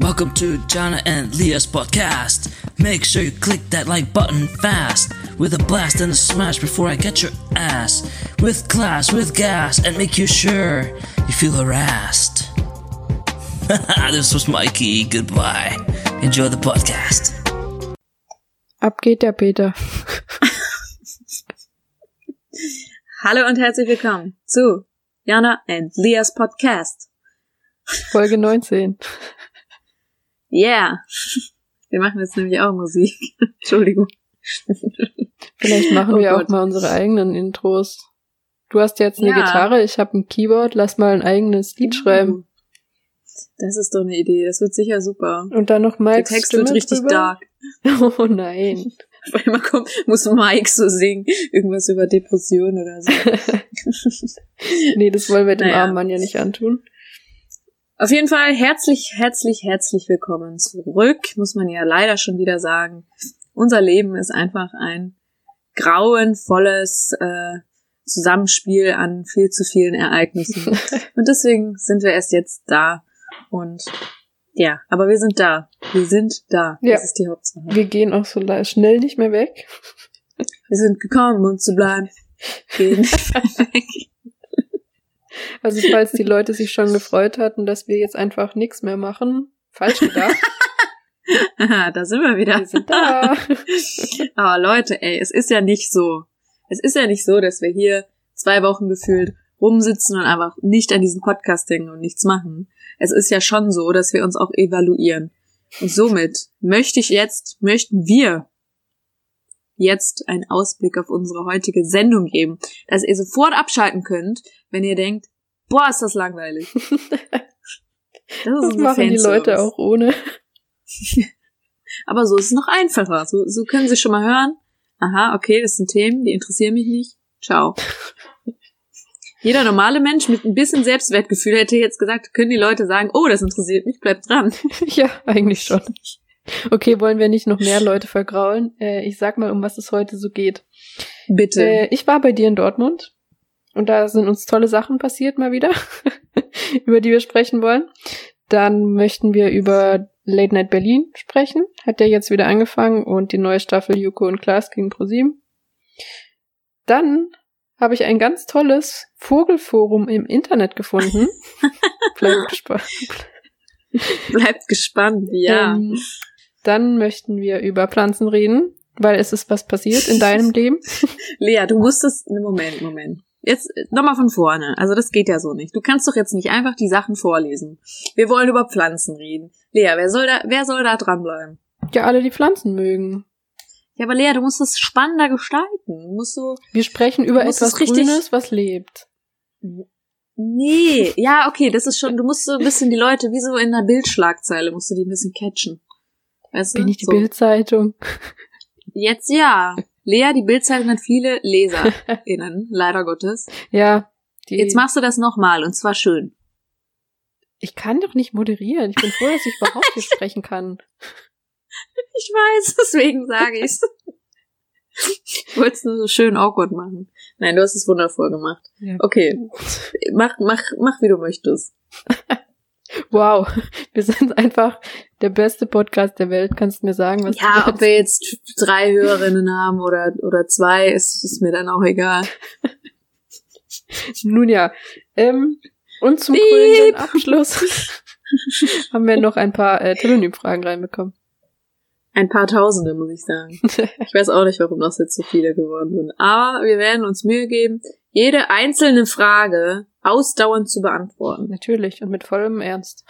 Welcome to Jana and Leah's podcast. Make sure you click that like button fast with a blast and a smash before I get your ass with class, with gas, and make you sure you feel harassed. this was Mikey. Goodbye. Enjoy the podcast. Ab geht der Peter. Hallo und herzlich willkommen zu Jana and Leah's Podcast. Folge 19. Yeah. Wir machen jetzt nämlich auch Musik. Entschuldigung. Vielleicht machen Oh wir Gott. auch mal unsere eigenen Intros. Du hast jetzt eine Ja. Gitarre, ich habe ein Keyboard, lass mal ein eigenes Lied schreiben. Das ist doch eine Idee. Das wird sicher super. Und dann noch Der Mike's Text Stimme wird richtig drüber. dark. Oh nein. Auf einmal kommt, muss Mike so singen. Irgendwas über Depression oder so. Nee, das wollen wir dem Naja. armen Mann ja nicht antun. Auf jeden Fall herzlich, herzlich, herzlich willkommen zurück, muss man ja leider schon wieder sagen. Unser Leben ist einfach ein grauenvolles äh, Zusammenspiel an viel zu vielen Ereignissen. Und deswegen sind wir erst jetzt da. Und ja, aber wir sind da. Wir sind da. Ja. Das ist die Hauptsache. Wir gehen auch so schnell nicht mehr weg. Wir sind gekommen, um zu bleiben. Gehen. Also falls die Leute sich schon gefreut hatten, dass wir jetzt einfach nichts mehr machen, falsch gedacht. Aha, da sind wir wieder. Wir sind da. Aber Leute, ey, es ist ja nicht so. Es ist ja nicht so, dass wir hier zwei Wochen gefühlt rumsitzen und einfach nicht an diesen Podcast denken und nichts machen. Es ist ja schon so, dass wir uns auch evaluieren. Und somit möchte ich jetzt, möchten wir jetzt einen Ausblick auf unsere heutige Sendung geben, dass ihr sofort abschalten könnt, wenn ihr denkt, boah, ist das langweilig. Das, ist Das machen die Leute auch ohne. Aber so ist es noch einfacher. So, so können sie schon mal hören. Aha, okay, das sind Themen, die interessieren mich nicht. Ciao. Jeder normale Mensch mit ein bisschen Selbstwertgefühl hätte jetzt gesagt, können die Leute sagen, oh, das interessiert mich, bleibt dran. Ja, eigentlich schon. Okay, wollen wir nicht noch mehr Leute vergraulen? Äh, ich sag mal, um was es heute so geht. Bitte. Äh, ich war bei dir in Dortmund und da sind uns tolle Sachen passiert mal wieder, über die wir sprechen wollen. Dann möchten wir über Late Night Berlin sprechen. Hat ja jetzt wieder angefangen und die neue Staffel Joko und Klaas gegen ProSieben. Dann habe ich ein ganz tolles Vogelforum im Internet gefunden. Bleibt gespannt. bleibt gespannt, ja. Ähm, dann möchten wir über Pflanzen reden, weil es ist was passiert in deinem Leben. Lea, du musstest, Moment, Moment. Jetzt nochmal von vorne. Also das geht ja so nicht. Du kannst doch jetzt nicht einfach die Sachen vorlesen. Wir wollen über Pflanzen reden. Lea, wer soll da, wer soll da dranbleiben? Ja, alle, die Pflanzen mögen. Ja, aber Lea, du musst das spannender gestalten. Du musst so, Wir sprechen über etwas Grünes, was lebt. Nee, ja, okay, das ist schon, du musst so ein bisschen die Leute, wie so in einer Bildschlagzeile, musst du die ein bisschen catchen. Weißt du? Bin ich die so. Bildzeitung? Jetzt ja. Lea, die Bildzeitung hat viele LeserInnen, leider Gottes. Ja. Jetzt machst du das nochmal und zwar schön. ich kann doch nicht moderieren. Ich bin froh, dass ich überhaupt hier sprechen kann. Ich weiß, deswegen sage ich's. Ich wollte es nur so schön awkward machen. Nein, du hast es wundervoll gemacht. Ja. Okay, mach, mach, mach, wie du möchtest. Wow, wir sind einfach der beste Podcast der Welt. Kannst du mir sagen, was Ja, du ob wir jetzt drei Hörerinnen haben oder, oder zwei, ist, ist mir dann auch egal. Nun ja. Ähm, und zum krönenden Abschluss haben wir noch ein paar äh, Telonym-Fragen reinbekommen. Ein paar Tausende, muss ich sagen. Ich weiß auch nicht, warum das jetzt so viele geworden sind. Aber wir werden uns Mühe geben, jede einzelne Frage ausdauernd zu beantworten. Natürlich und mit vollem Ernst.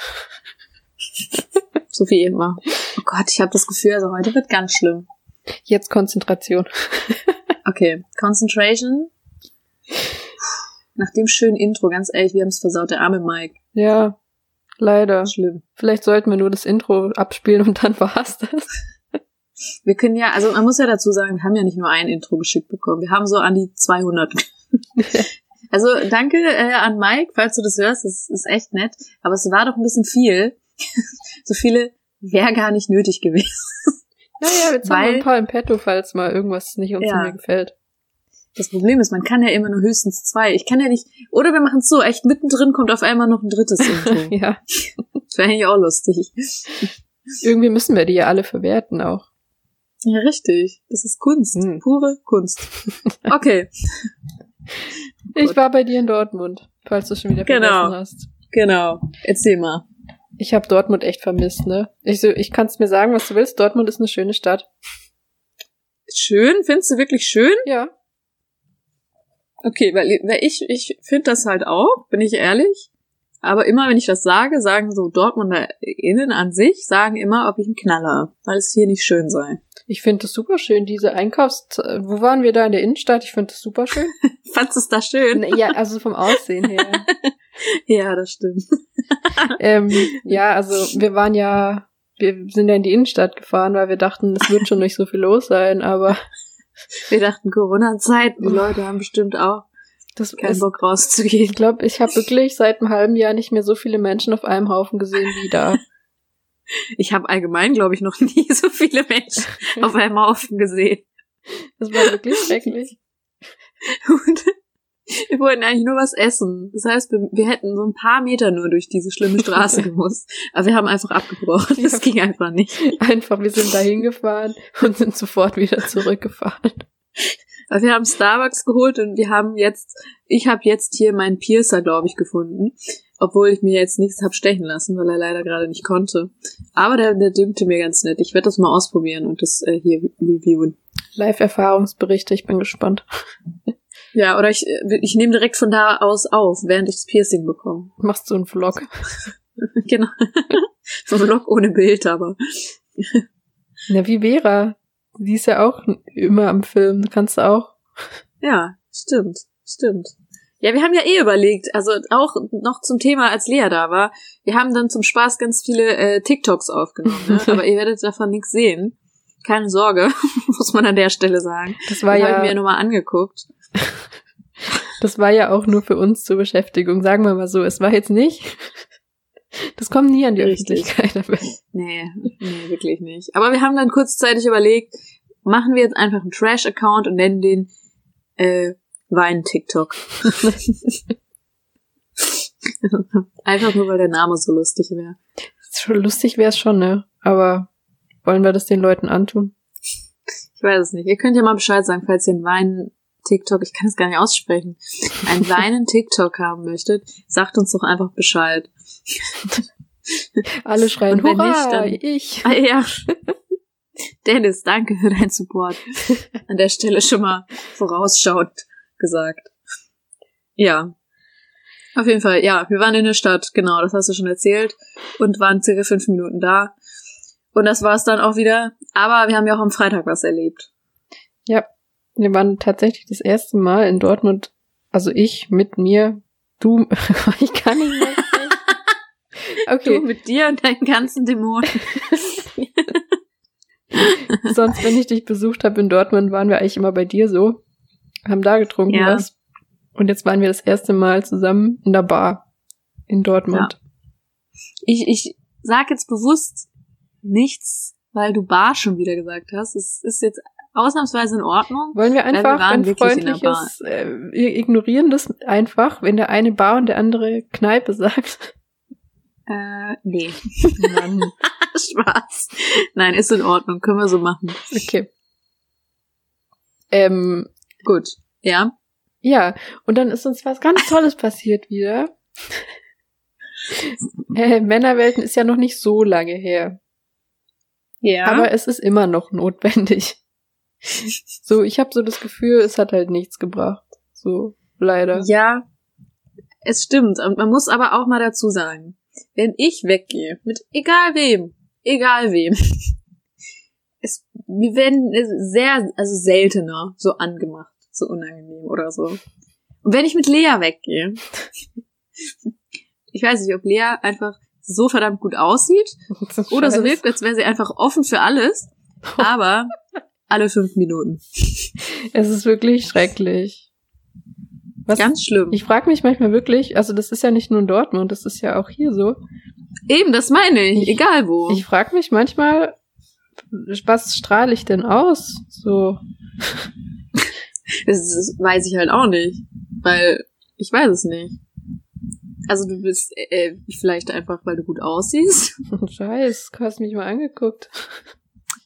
So wie immer. Oh Gott, ich habe das Gefühl, also heute wird ganz schlimm. Jetzt Konzentration. Okay, Concentration. Nach dem schönen Intro, ganz ehrlich, wir haben es versaut, der arme Mike. Ja, leider. Schlimm. Vielleicht sollten wir nur das Intro abspielen und dann war's das. Wir können ja, also man muss ja dazu sagen, wir haben ja nicht nur ein Intro geschickt bekommen, wir haben so an die 200. also danke äh, an Mike, falls du das hörst, das ist echt nett, aber es war doch ein bisschen viel. So viele wäre gar nicht nötig gewesen. Naja, jetzt haben wir Weil- ein paar im Petto, falls mal irgendwas nicht uns Ja. gefällt. Das Problem ist, man kann ja immer nur höchstens zwei. Ich kann ja nicht, oder wir machen es so, echt mittendrin kommt auf einmal noch ein drittes Intro. Ja. wäre eigentlich auch lustig. Irgendwie müssen wir die ja alle verwerten auch. Ja, richtig. Das ist Kunst. Hm. Pure Kunst. Okay, Ich war bei dir in Dortmund, falls du schon wieder Genau. vergessen hast. genau. Erzähl mal. Ich habe Dortmund echt vermisst, ne? Ich, so, ich kann's mir sagen, was du willst. Dortmund ist eine schöne Stadt. Schön? Findest du wirklich schön? Ja. Okay, weil, weil ich, ich finde das halt auch, bin ich ehrlich. Aber immer, wenn ich das sage, sagen so DortmunderInnen an sich, sagen immer, ob ich einen Knaller weil es hier nicht schön sei. Ich finde das super schön, diese Einkaufs... Wo waren wir da in der Innenstadt? Ich finde das super schön. Fandst du es da schön? Ja, also vom Aussehen her. Ja, das stimmt. ähm, ja, also wir waren ja... Wir sind ja in die Innenstadt gefahren, weil wir dachten, es wird schon nicht so viel los sein, aber Wir dachten Corona-Zeit, die Leute haben bestimmt auch das keinen ist, Bock rauszugehen. Ich glaube, ich habe wirklich seit einem halben Jahr nicht mehr so viele Menschen auf einem Haufen gesehen wie da. Ich habe allgemein, glaube ich, noch nie so viele Menschen auf einem Haufen gesehen. Das war wirklich schrecklich. Und wir wollten eigentlich nur was essen. Das heißt, wir, wir hätten so ein paar Meter nur durch diese schlimme Straße gemusst. Aber wir haben einfach abgebrochen. Das ging einfach nicht. Einfach, wir sind da hingefahren und sind sofort wieder zurückgefahren. Aber wir haben Starbucks geholt und wir haben jetzt, ich habe jetzt hier meinen Piercer, glaube ich, gefunden. Obwohl ich mir jetzt nichts hab stechen lassen, weil er leider gerade nicht konnte. Aber der, der dünkte mir ganz nett. Ich werde das mal ausprobieren und das äh, hier reviewen. Live-Erfahrungsberichte, ich bin gespannt. Ja, oder ich, äh, ich nehme direkt von da aus auf, während ich das Piercing bekomme. Machst du einen Vlog? genau. so ein Vlog ohne Bild, aber. Ja, wie Vera. Die ist ja auch immer am Film. Kannst du auch. Ja, stimmt, stimmt. Ja, wir haben ja eh überlegt, also auch noch zum Thema, als Lea da war, wir haben dann zum Spaß ganz viele äh, TikToks aufgenommen, ne? aber ihr werdet davon nichts sehen. Keine Sorge, muss man an der Stelle sagen. Das war Die habe ich mir ja, nochmal angeguckt. das war ja auch nur für uns zur Beschäftigung. Sagen wir mal so. Es war jetzt nicht. Das kommt nie an die Richtig. Öffentlichkeit. aber- Nee, nee, wirklich nicht. Aber wir haben dann kurzzeitig überlegt, machen wir jetzt einfach einen Trash-Account und nennen den äh, Wein-TikTok. einfach nur, weil der Name so lustig wäre. Schon lustig wäre es schon, ne? Aber wollen wir das den Leuten antun? Ich weiß es nicht. Ihr könnt ja mal Bescheid sagen, falls ihr einen Wein-TikTok, ich kann es gar nicht aussprechen, einen Weinen-TikTok haben möchtet, sagt uns doch einfach Bescheid. Alle schreien, Und wenn hurra, nicht, dann- ich. Ah, ja. Dennis, danke für deinen Support. An der Stelle schon mal vorausschauend gesagt. Ja. Auf jeden Fall, ja, wir waren in der Stadt, genau, das hast du schon erzählt. Und waren circa fünf Minuten da. Und das war's dann auch wieder. Aber wir haben ja auch am Freitag was erlebt. Ja, wir waren tatsächlich das erste Mal in Dortmund, also ich mit mir, du, ich kann nicht mehr. sprechen. Du Okay, mit dir und deinen ganzen Dämonen. sonst, wenn ich dich besucht habe in Dortmund, waren wir eigentlich immer bei dir so, haben da getrunken Ja. was. Und jetzt waren wir das erste Mal zusammen in der Bar in Dortmund. Ich, ich sag jetzt bewusst nichts, weil du Bar schon wieder gesagt hast. Es ist jetzt ausnahmsweise in Ordnung. Wollen wir wir einfach waren ein freundliches, äh, wir ignorieren das einfach, wenn der eine Bar und der andere Kneipe sagt. Äh, nee. Mann. Spaß. Nein, ist in Ordnung. Können wir so machen. Okay. Ähm, Gut. Ja. Ja, und dann ist uns was ganz Tolles passiert wieder. äh, Männerwelten ist ja noch nicht so lange her, Ja. aber es ist immer noch notwendig. so, ich habe so das Gefühl, es hat halt nichts gebracht. So, leider. ja. Es stimmt. Und man muss aber auch mal dazu sagen, wenn ich weggehe, mit egal wem, egal wem, es, wir werden sehr, also seltener so angemacht, so unangenehm oder so. Und wenn ich mit Lea weggehe, ich weiß nicht, ob Lea einfach so verdammt gut aussieht Oder so wirkt, als wäre sie einfach offen für alles, aber alle fünf Minuten. Es ist wirklich schrecklich. Was? Ganz schlimm. Ich frage mich manchmal wirklich, also das ist ja nicht nur in Dortmund, das ist ja auch hier so. Eben, das meine ich, Ich- egal wo. Ich frage mich manchmal, was strahle ich denn aus? So, das, das weiß ich halt auch nicht, weil ich weiß es nicht. Also du bist äh, vielleicht einfach, weil du gut aussiehst. Scheiß, du hast mich mal angeguckt.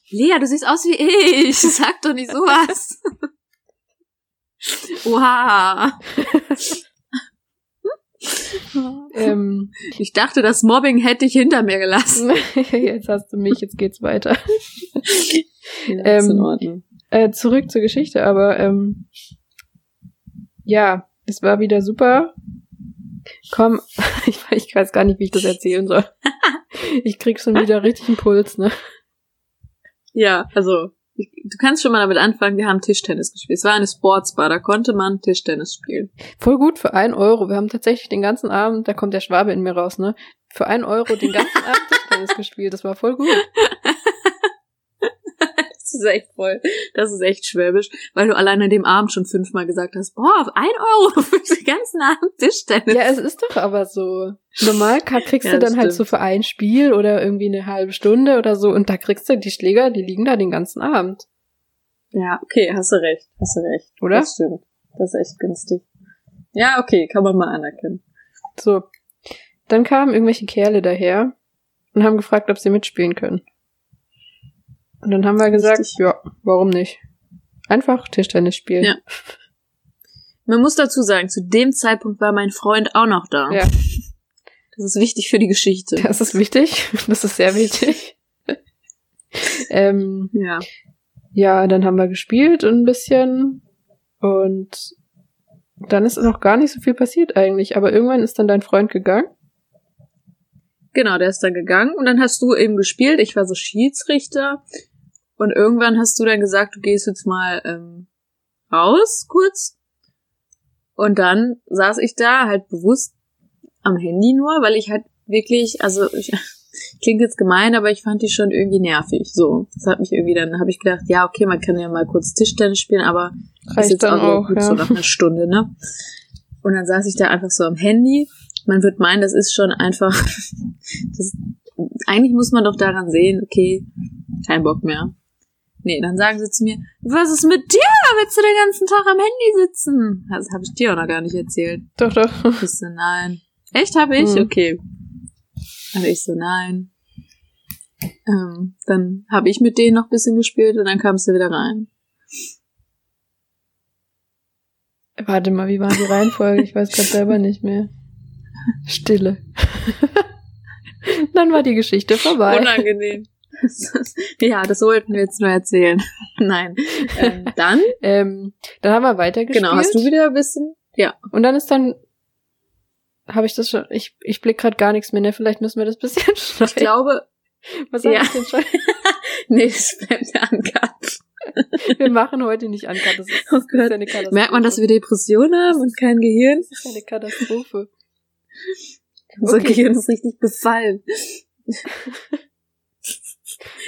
Lea, du siehst aus wie ich. Sag doch nicht sowas. Oha. ähm, Ich dachte, das Mobbing hätte ich hinter mir gelassen. jetzt hast du mich, jetzt geht's weiter. Ja, ist in Ähm, Ordnung. Äh, zurück zur Geschichte, aber ähm, ja, es war wieder super. Komm, ich, ich weiß gar nicht, wie ich das erzählen soll. Ich krieg schon wieder richtig einen Puls, ne? Ja, also ich, du kannst schon mal damit anfangen, wir haben Tischtennis gespielt. Es war eine Sportsbar, da konnte man Tischtennis spielen. Voll gut für ein Euro. Wir haben tatsächlich den ganzen Abend, da kommt der Schwabe in mir raus, ne? Für ein Euro den ganzen Abend Tischtennis gespielt. Das war voll gut. Das ist echt voll, das ist echt schwäbisch, weil du allein an dem Abend schon fünfmal gesagt hast, boah, auf ein Euro für den ganzen Abend Tischtennis. Ja, es ist doch aber so. Normal kriegst Ja, du dann halt stimmt. so für ein Spiel oder irgendwie eine halbe Stunde oder so und da kriegst du die Schläger, die liegen da den ganzen Abend. Ja, okay, hast du recht, hast du recht. Oder? Das stimmt. Das ist echt günstig. Ja, okay, kann man mal anerkennen. So. Dann kamen irgendwelche Kerle daher und haben gefragt, ob sie mitspielen können. Und dann haben wir gesagt, Richtig. ja, warum nicht? Einfach Tischtennis spielen. Ja. Man muss dazu sagen, zu dem Zeitpunkt war mein Freund auch noch da. Ja. Das ist wichtig für die Geschichte. Das ist wichtig. Das ist sehr wichtig. ähm, Ja. ja, dann haben wir gespielt ein bisschen und dann ist noch gar nicht so viel passiert eigentlich. Aber irgendwann ist dann dein Freund gegangen. Genau, der ist dann gegangen und dann hast du eben gespielt. Ich war so Schiedsrichter und irgendwann hast du dann gesagt, du gehst jetzt mal ähm, raus kurz. Und dann saß ich da halt bewusst am Handy nur, weil ich halt wirklich, also ich, klingt jetzt gemein, aber ich fand die schon irgendwie nervig. So, das hat mich irgendwie dann habe ich gedacht, ja okay, man kann ja mal kurz Tischtennis spielen, aber ist Reicht jetzt auch, auch, gut ja. so nach einer Stunde, ne? Und dann saß ich da einfach so am Handy. Man wird meinen, das ist schon einfach. Das, eigentlich muss man doch daran sehen, okay, kein Bock mehr. Nee, dann sagen sie zu mir, was ist mit dir? Willst du den ganzen Tag am Handy sitzen? Das habe ich dir auch noch gar nicht erzählt. Doch, doch. Ich so, nein. Echt, habe ich? Mhm. Okay. Also ich so, nein. Ähm, dann habe ich mit denen noch ein bisschen gespielt und dann kamst du wieder rein. Warte mal, wie war die Reihenfolge? Ich weiß gerade selber nicht mehr. Stille. Dann war die Geschichte vorbei. Unangenehm. ja, das wollten wir jetzt nur erzählen. Nein. Ähm, dann, Ähm, dann haben wir weitergespielt. genau, hast du wieder ein bisschen? Ja. Und dann ist dann, habe ich das schon, ich, ich blick gerade gar nichts mehr, ne? Vielleicht müssen wir das bisschen schneiden. Ich glaube, Was ja. ich denn schneiden? nee, das bleibt der Uncut. Wir machen heute nicht an, das ist, Oh das ist Gott. eine Katastrophe. Merkt man, dass wir Depressionen haben und kein Gehirn? Das ist eine Katastrophe. Unser Okay. Gehirn ist richtig befallen.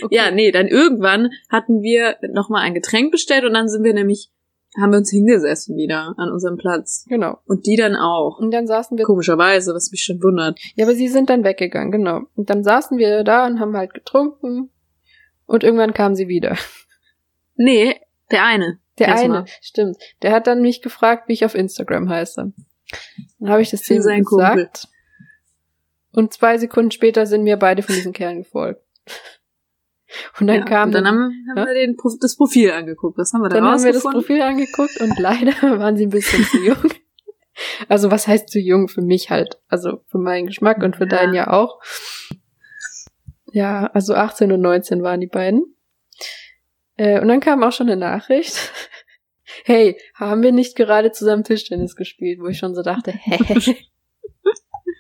Okay. Ja, nee, dann irgendwann hatten wir nochmal ein Getränk bestellt und dann sind wir nämlich, haben wir uns hingesessen wieder an unserem Platz. Genau. Und die dann auch. Und dann saßen wir, Komischerweise, was mich schon wundert. ja, aber sie sind dann weggegangen, genau. Und dann saßen wir da und haben halt getrunken. Und irgendwann kamen sie wieder. Nee, der eine. Der eine, stimmt. Der hat dann mich gefragt, wie ich auf Instagram heiße. Dann habe ich das Für gesagt. Und zwei Sekunden später sind mir beide von diesen Kerlen gefolgt. Und dann ja, kam und dann haben, haben Ja? wir den, das Profil angeguckt. Was haben wir da dann haben wir das? Profil angeguckt und leider waren sie ein bisschen zu jung. Also was heißt zu jung für mich halt? Also für meinen Geschmack und für Ja. deinen ja auch. Ja, also 18 und 19 waren die beiden. Äh, und dann kam auch schon eine Nachricht. Hey, haben wir nicht gerade zusammen Tischtennis gespielt? Wo ich schon so dachte, hä?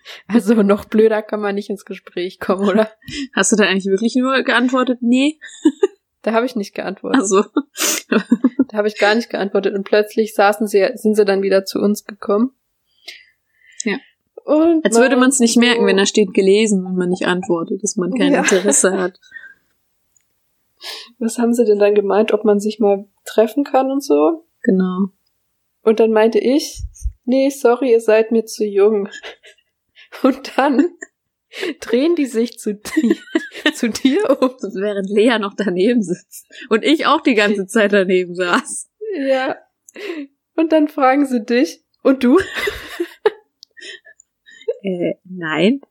Also noch blöder kann man nicht ins Gespräch kommen, oder? Hast du da eigentlich wirklich nur geantwortet? Nee. Da habe ich nicht geantwortet. Also, Da habe ich gar nicht geantwortet. Und plötzlich saßen sie, sind sie dann wieder zu uns gekommen. Ja. Und als würde man es nicht merken, so, wenn da steht gelesen und man nicht antwortet, dass man kein Ja. Interesse hat. Was haben sie denn dann gemeint, ob man sich mal treffen kann und so? Genau. Und dann meinte ich, nee, sorry, ihr seid mir zu jung. Und dann drehen die sich zu dir, zu dir um. Während Lea noch daneben sitzt. Und ich auch die ganze Zeit daneben saß. Ja. Und dann fragen sie dich, und du? Äh, nein.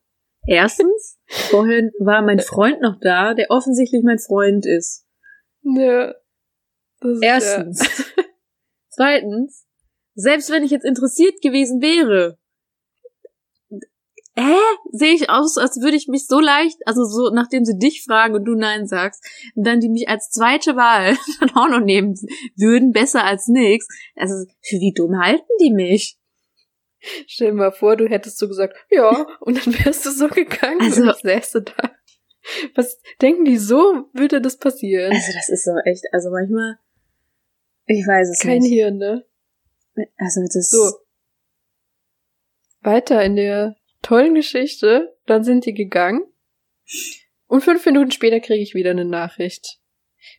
Erstens, vorhin war mein Freund noch da, der offensichtlich mein Freund ist. Ja. Das ist Erstens. Zweitens, selbst wenn ich jetzt interessiert gewesen wäre, hä? Sehe ich aus, als würde ich mich so leicht, also so, nachdem sie dich fragen und du Nein sagst, und dann die mich als zweite Wahl dann auch noch nehmen würden, besser als nix. Also, für wie dumm halten die mich? Stell dir mal vor, du hättest so gesagt, ja, und dann wärst du so gegangen Also- und säße da. Was denken die so, würde das passieren? Also, das ist so echt, also manchmal, ich weiß es Kein nicht. Hirn, ne? Also, das, So. Weiter in der tollen Geschichte, dann sind die gegangen. Und fünf Minuten später kriege ich wieder eine Nachricht.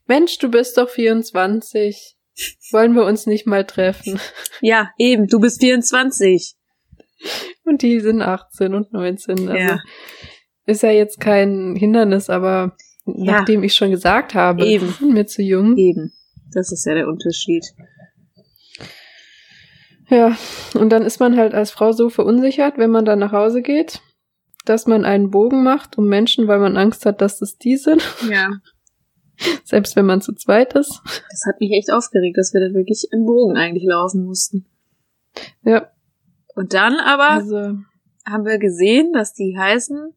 Mensch, du bist doch 24. Wollen wir uns nicht mal treffen? ja, eben, du bist 24. Und die sind 18 und 19. Also Ja. ist ja jetzt kein Hindernis, aber Ja. nachdem ich schon gesagt habe, Eben. sind mir zu jung. Eben. Das ist ja der Unterschied. Ja, und dann ist man halt als Frau so verunsichert, wenn man dann nach Hause geht, dass man einen Bogen macht um Menschen, weil man Angst hat, dass es die sind, Ja. selbst wenn man zu zweit ist. Das hat mich echt aufgeregt, dass wir dann wirklich im Bogen eigentlich laufen mussten. Ja, Und dann aber also haben wir gesehen, dass die heißen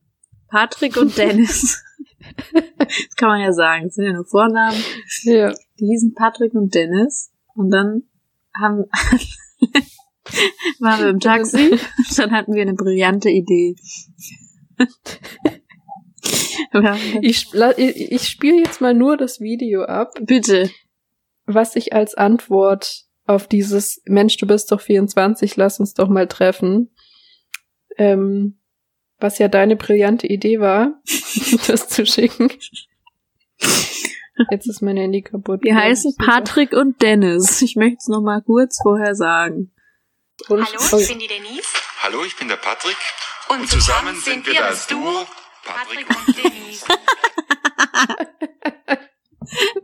Patrick und Dennis. das kann man ja sagen. Das sind ja nur Vornamen. ja, Die hießen Patrick und Dennis. Und dann haben, waren wir im Taxi. Dann hatten wir eine brillante Idee. Ich, ich spiele jetzt mal nur das Video ab, Bitte. was ich als Antwort auf dieses Mensch, du bist doch 24, lass uns doch mal treffen, ähm, was ja deine brillante Idee war, das zu schicken. Jetzt ist mein Handy kaputt. Wir heißen Patrick und Dennis. Ich möchte es noch mal kurz vorher sagen. Und, Hallo, ich bin die Denise. Hallo, ich bin der Patrick. Und, Und zusammen sind wir das Duo Patrick Patrick und Denise.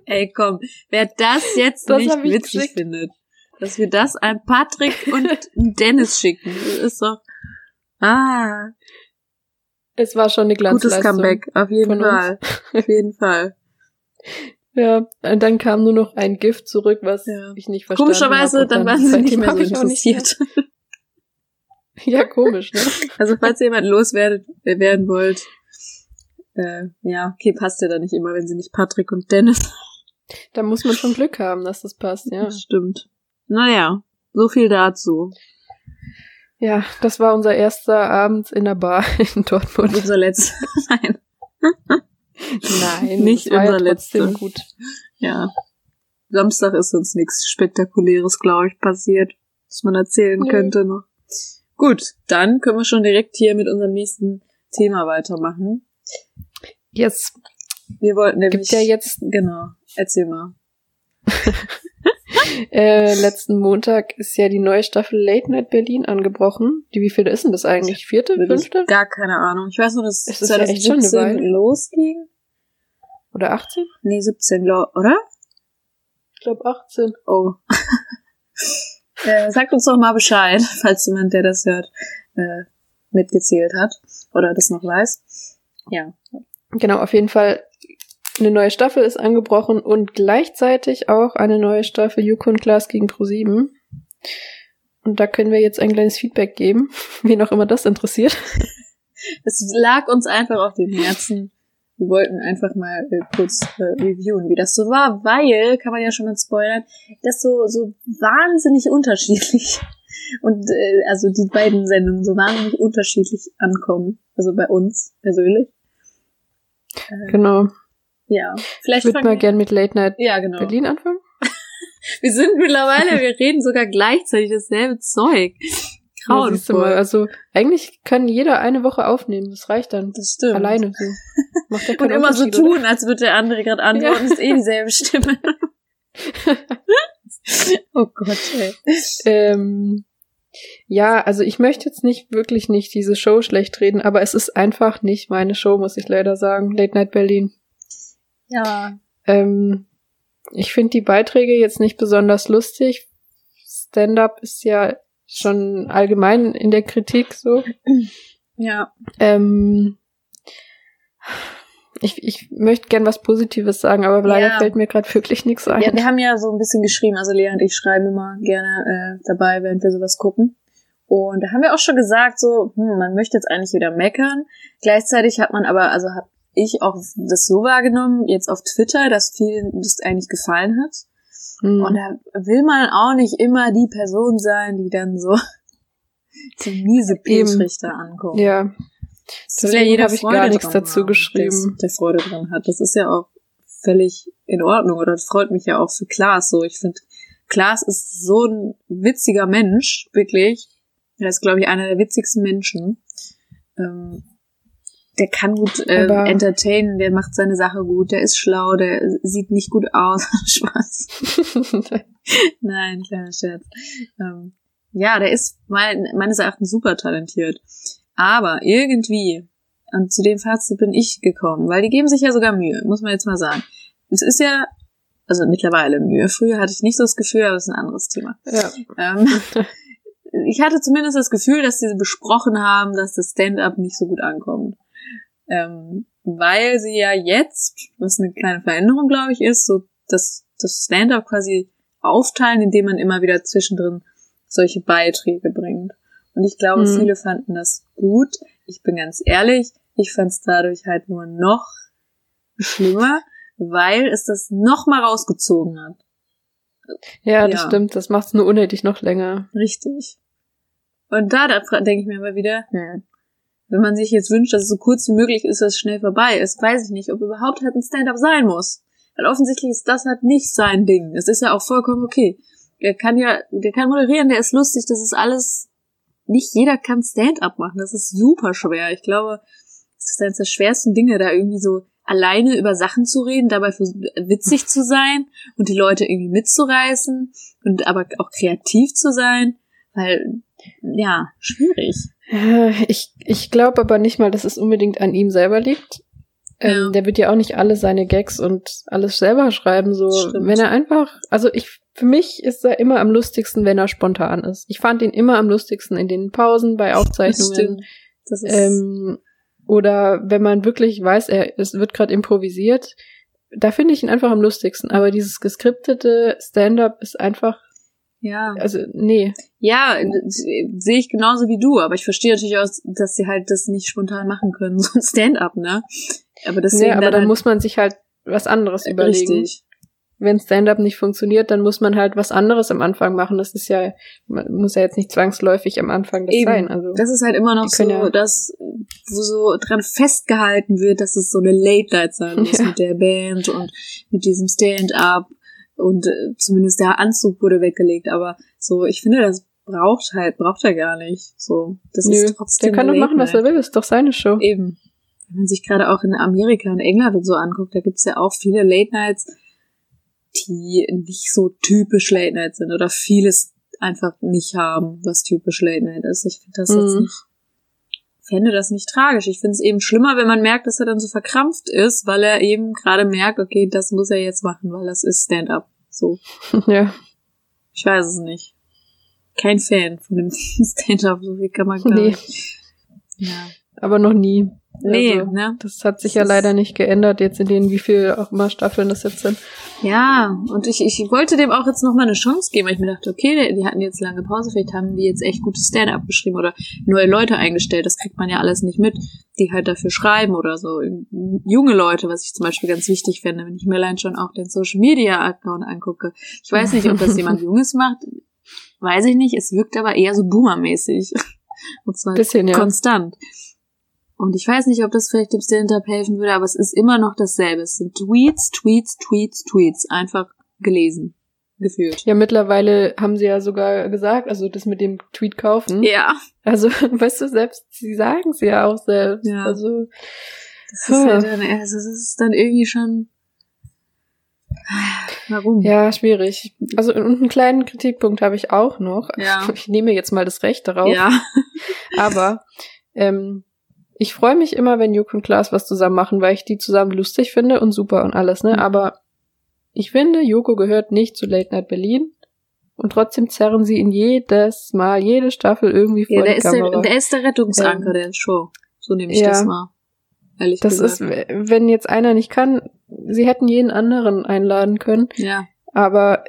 Ey, komm, wer das jetzt Das nicht witzig geschickt. findet, dass wir das an Patrick und Dennis schicken, das ist doch, ah, es war schon eine gutes Glanzleistung. Comeback, auf jeden uns. Fall, auf jeden Fall. Ja, und dann kam nur noch ein Gift zurück, was Ja. ich nicht verstanden Komischerweise, habe. Und dann waren sie nicht mehr so interessiert. Ja, komisch, ne? Also falls ihr jemand loswerden werden wollt, äh, ja, okay, passt ja da nicht immer, wenn sie nicht Patrick und Dennis. Da muss man schon Glück haben, dass das passt, ja. Das stimmt. Naja, so viel dazu. Ja, das war unser erster Abend in der Bar in Dortmund. Unser letzter. Nein. Nein, Nicht unser ja letzter. gut. Ja. Samstag ist uns nichts Spektakuläres, glaube ich, passiert, was man erzählen Nee. könnte noch. Gut, dann können wir schon direkt hier mit unserem nächsten Thema weitermachen. Jetzt Wir wollten nämlich. gibt ja jetzt Genau. Erzähl mal. äh, letzten Montag ist ja die neue Staffel Late Night Berlin angebrochen. Die wievielte ist denn das eigentlich? Vierte, fünfte Gar keine Ahnung. Ich weiß nur, dass Es ist ja echt schon eine 2017 Weile. losging. Oder 18? Nee, 17, glaub, oder? Ich glaube 18. Oh. äh, sagt uns doch mal Bescheid, falls jemand, der das hört, äh, mitgezählt hat oder das noch weiß. Ja. Genau, auf jeden Fall eine neue Staffel ist angebrochen und gleichzeitig auch eine neue Staffel Yukon Class gegen Pro7. Und da können wir jetzt ein kleines Feedback geben, wen auch immer das interessiert. Es lag uns einfach auf dem Herzen. Wir wollten einfach mal äh, kurz äh, reviewen, wie das so war, weil, kann man ja schon mal spoilern, das so, so wahnsinnig unterschiedlich und äh, also die beiden Sendungen so wahnsinnig unterschiedlich ankommen. Also bei uns persönlich. Äh, Genau. ja. Ich Vielleicht würde fangen mal wir- gern mit Late Night Ja, genau. Berlin anfangen. Wir sind mittlerweile, wir reden sogar gleichzeitig dasselbe Zeug. Ja, siehst du mal, also eigentlich kann jeder eine Woche aufnehmen. Das reicht dann. Das stimmt. Alleine so. Macht ja Und immer so Unterschied, oder? tun, als würde der andere gerade antworten, Ja. ist eh dieselbe Stimme. oh Gott, ey. Ähm, ja, also ich möchte jetzt nicht wirklich nicht diese Show schlecht reden, aber es ist einfach nicht meine Show, muss ich leider sagen. Late Night Berlin. Ja. Ähm, ich finde die Beiträge jetzt nicht besonders lustig. Stand-up ist ja schon allgemein in der Kritik so. Ja. Ähm, ich, ich möchte gern was Positives sagen, aber leider Ja. fällt mir gerade wirklich nichts ein. Ja, wir haben ja so ein bisschen geschrieben, also Lea und ich schreiben immer gerne äh, dabei, während wir sowas gucken. Und da haben wir auch schon gesagt, so, hm, man möchte jetzt eigentlich wieder meckern. Gleichzeitig hat man aber, also habe ich auch das so wahrgenommen, jetzt auf Twitter, dass vielen das eigentlich gefallen hat. Hm. Und da will man auch nicht immer die Person sein, die dann so, so miese. Petrichter ankommt. ja, Das will Deswegen jeder habe ich gar nichts dazu haben, geschrieben. Der, der Freude dran hat. Das ist ja auch völlig in Ordnung oder das freut mich ja auch für Klaas so. Ich finde, Klaas ist so ein witziger Mensch, wirklich. Er ist, glaube ich, einer der witzigsten Menschen. Ähm, der kann gut äh, Aber- entertainen, der macht seine Sache gut, der ist schlau, der sieht nicht gut aus. Spaß. Nein, kleiner Scherz. Ähm, ja, der ist mein, meines Erachtens super talentiert. Aber irgendwie, und zu dem Fazit bin ich gekommen, weil die geben sich ja sogar Mühe, muss man jetzt mal sagen. Es ist ja, also mittlerweile Mühe. Früher hatte ich nicht so das Gefühl, aber das ist ein anderes Thema. ja. Ähm, ich hatte zumindest das Gefühl, dass sie besprochen haben, dass das Stand-up nicht so gut ankommt. Ähm, weil sie ja jetzt, was eine kleine Veränderung, glaube ich, ist, so das, das Stand-up quasi aufteilen, indem man immer wieder zwischendrin solche Beiträge bringt. Und ich glaube, Mhm. viele fanden das gut. Ich bin ganz ehrlich, ich fand es dadurch halt nur noch schlimmer, weil es das noch mal rausgezogen hat. ja, das Ja. stimmt. Das macht es nur unnötig noch länger. Richtig. Und da, da denke ich mir immer wieder, hm, wenn man sich jetzt wünscht, dass es so kurz wie möglich ist, dass es schnell vorbei ist, weiß ich nicht, ob überhaupt halt ein Stand-up sein muss. Weil offensichtlich ist das halt nicht sein Ding. Es ist ja auch vollkommen okay. Der kann ja, der kann moderieren, der ist lustig, das ist alles, nicht jeder kann Stand-up machen, das ist super schwer. Ich glaube, das ist eines der schwersten Dinge, da irgendwie so alleine über Sachen zu reden, dabei witzig zu sein und die Leute irgendwie mitzureißen und aber auch kreativ zu sein, weil, ja, schwierig. Ja, ich ich glaube aber nicht mal, dass es unbedingt an ihm selber liegt. Ähm, Ja. Der wird ja auch nicht alle seine Gags und alles selber schreiben. So, Stimmt. wenn er einfach, also ich, für mich ist er immer am lustigsten, wenn er spontan ist. Ich fand ihn immer am lustigsten in den Pausen bei Aufzeichnungen. Das ist, Ähm, oder wenn man wirklich weiß, er, es wird gerade improvisiert, da finde ich ihn einfach am lustigsten. Aber dieses geskriptete Stand-up ist einfach, ja. also nee. Ja, sehe ich genauso wie du, aber ich verstehe natürlich auch, dass sie halt das nicht spontan machen können, so ein Stand-up, ne? Aber deswegen nee aber dann halt muss man sich halt was anderes überlegen. Richtig. Wenn Stand-up nicht funktioniert, dann muss man halt was anderes am Anfang machen. Das ist ja, man muss ja jetzt nicht zwangsläufig am Anfang das Eben. sein. Also Das ist halt immer noch so, ja- dass, wo so dran festgehalten wird, dass es so eine Late-Night sein muss Ja. mit der Band und mit diesem Stand-up und äh, zumindest der Anzug wurde weggelegt, aber so, ich finde, das braucht halt, braucht er gar nicht. So, das nö, ist trotzdem der kann doch machen, was er will. Ist doch seine Show. Eben. Wenn man sich gerade auch in Amerika und England und so anguckt, da gibt's ja auch viele Late Nights, die nicht so typisch Late Night sind oder vieles einfach nicht haben, was typisch Late Night ist. Ich finde das jetzt Mhm. nicht, fände das nicht tragisch. Ich finde es eben schlimmer, wenn man merkt, dass er dann so verkrampft ist, weil er eben gerade merkt, okay, das muss er jetzt machen, weil das ist Stand-up. So. ja. Ich weiß es nicht. Kein Fan von dem Stand-up, so viel kann man gar Nee. nicht. Ja. Aber noch nie. Nee, Also, ne? Das hat sich Das ja leider nicht geändert, jetzt in den wie viel auch immer Staffeln das jetzt sind. Ja, und ich, ich wollte dem auch jetzt noch mal eine Chance geben, weil ich mir dachte, okay, die, die hatten jetzt lange Pause, vielleicht haben die jetzt echt gutes Stand-up geschrieben oder neue Leute eingestellt. Das kriegt man ja alles nicht mit, die halt dafür schreiben oder so. Junge Leute, was ich zum Beispiel ganz wichtig finde, wenn ich mir allein schon auch den Social Media Account angucke. Ich weiß nicht, ob das jemand Junges macht, weiß ich nicht. Es wirkt aber eher so boomermäßig. Und zwar Bisschen, ja. konstant. Und ich weiß nicht, ob das vielleicht dem Stand-Up helfen würde, aber es ist immer noch dasselbe. Es sind Tweets, Tweets, Tweets, Tweets. Einfach gelesen. Gefühlt. Ja, mittlerweile haben sie ja sogar gesagt, also das mit dem Tweet kaufen. Ja. Also, weißt du, selbst, sie sagen es ja auch selbst. Ja. Also, Das ist, halt dann, also das ist dann irgendwie schon. Warum? ja, schwierig. Also, einen kleinen Kritikpunkt habe ich auch noch. Ja. Ich nehme jetzt mal das Recht darauf. Ja. Aber ähm, ich freue mich immer, wenn Juk und Klaas was zusammen machen, weil ich die zusammen lustig finde und super und alles, ne? Mhm. Aber ich finde, Joko gehört nicht zu Late Night Berlin. Und trotzdem zerren sie ihn jedes Mal, jede Staffel irgendwie vor Ja, der die ist, der, Kamera. der ist der Rettungsanker Ähm, der Show. So nehme ich ja. das mal. Ehrlich das ist, gesagt. wenn jetzt einer nicht kann, sie hätten jeden anderen einladen können. ja. Aber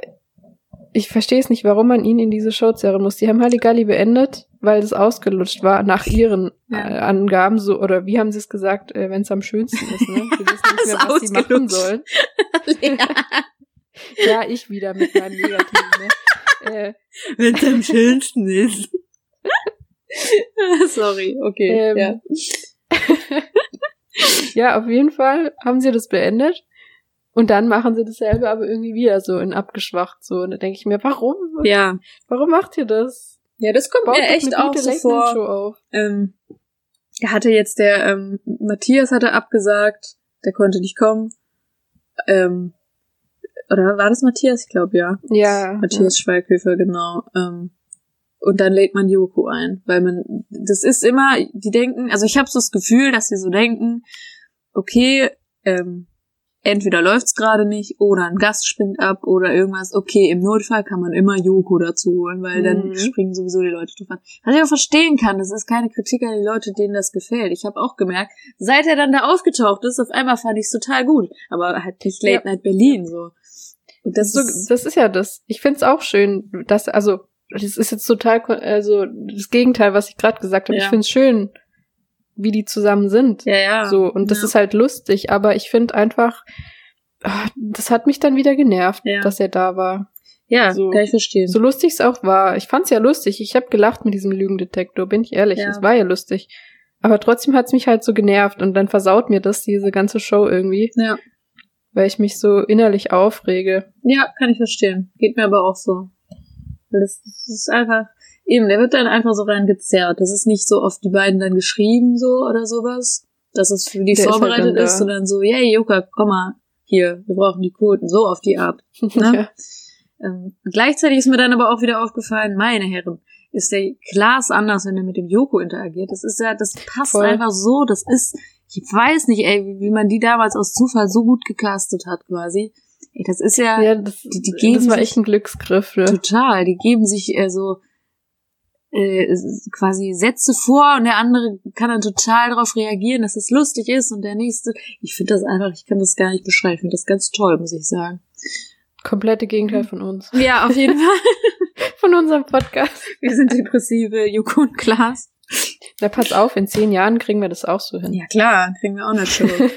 ich verstehe es nicht, warum man ihn in diese Show zerren muss. Die haben Halligalli beendet, weil es ausgelutscht war, nach ihren Ja. äh, Angaben, so, oder wie haben sie es gesagt, äh, wenn es am schönsten ist, ne? Sie wissen nicht mehr, was sie machen sollen. Ja, ich wieder mit meinem Negativen, ne? äh, Wenn es am schönsten ist. Sorry, okay. Ähm, ja. Ja, auf jeden Fall haben sie das beendet. Und dann machen sie dasselbe, aber irgendwie wieder so in abgeschwacht, so. Und da denke ich mir, warum? ja. Warum macht ihr das? Ja, das kommt Baut mir echt auch so vor. Ähm, er hatte jetzt der ähm, Matthias hatte abgesagt, der konnte nicht kommen. Ähm, oder war das Matthias? Ich glaube ja. Ja. Matthias Schweighöfer, genau. Ähm, und dann lädt man Joko ein, weil man, das ist immer, die denken, also ich habe so das Gefühl, dass sie so denken, okay, ähm, entweder läuft's gerade nicht oder ein Gast springt ab oder irgendwas. Okay, im Notfall kann man immer Joko dazu holen, weil dann Mhm. springen sowieso die Leute drauf an. Was ich auch verstehen kann, das ist keine Kritik an die Leute, denen das gefällt. Ich habe auch gemerkt, seit er dann da aufgetaucht ist, auf einmal fand ich total gut, aber halt nicht Late Ja. Night Berlin so. Und das so, ist das ist ja das. Ich find's auch schön, dass, also, das ist jetzt total, also, das Gegenteil, was ich gerade gesagt habe. Ja. Ich find's schön, wie die zusammen sind. ja ja So, und das ja. ist halt lustig, aber ich find einfach, ah, das hat mich dann wieder genervt, Ja. dass er da war. ja so- kann ich verstehen. So lustig es auch war. Ich fand's ja lustig. Ich habe gelacht mit diesem Lügendetektor, bin ich ehrlich. Es war ja lustig. Aber trotzdem hat's mich halt so genervt und dann versaut mir das diese ganze Show irgendwie, ja. weil ich mich so innerlich aufrege. Ja, kann ich verstehen. Geht mir aber auch so. Weil das, das ist einfach, eben, der wird dann einfach so reingezerrt. Das ist nicht so oft die beiden dann geschrieben so oder sowas, dass es für die Der ist halt vorbereitet dann da. ist, sondern so, yay, Juka, komm mal, hier, wir brauchen die Quoten, so auf die Art. Ne? Ja. Ähm, gleichzeitig ist mir dann aber auch wieder aufgefallen, meine Herren, ist der Klaas anders, wenn er mit dem Joko interagiert. Das ist ja, das passt Voll. einfach so, das ist, ich weiß nicht, ey, wie, wie man die damals aus Zufall so gut gecastet hat, quasi. Ey, das ist ja, Ja, das, die- die geben das war echt ein Glücksgriff. Ne? total. Die geben sich äh, so äh, quasi Sätze vor und der andere kann dann total darauf reagieren, dass es lustig ist und der nächste. Ich finde das einfach, ich kann das gar nicht beschreiben. Ich finde das ganz toll, muss ich sagen. Komplette Gegenteil von uns. Ja, auf jeden Fall. Von unserem Podcast. Wir sind depressive Joko und Klaas. Na, pass auf, in zehn Jahren kriegen wir das auch so hin. Ja klar, kriegen wir auch nicht schon.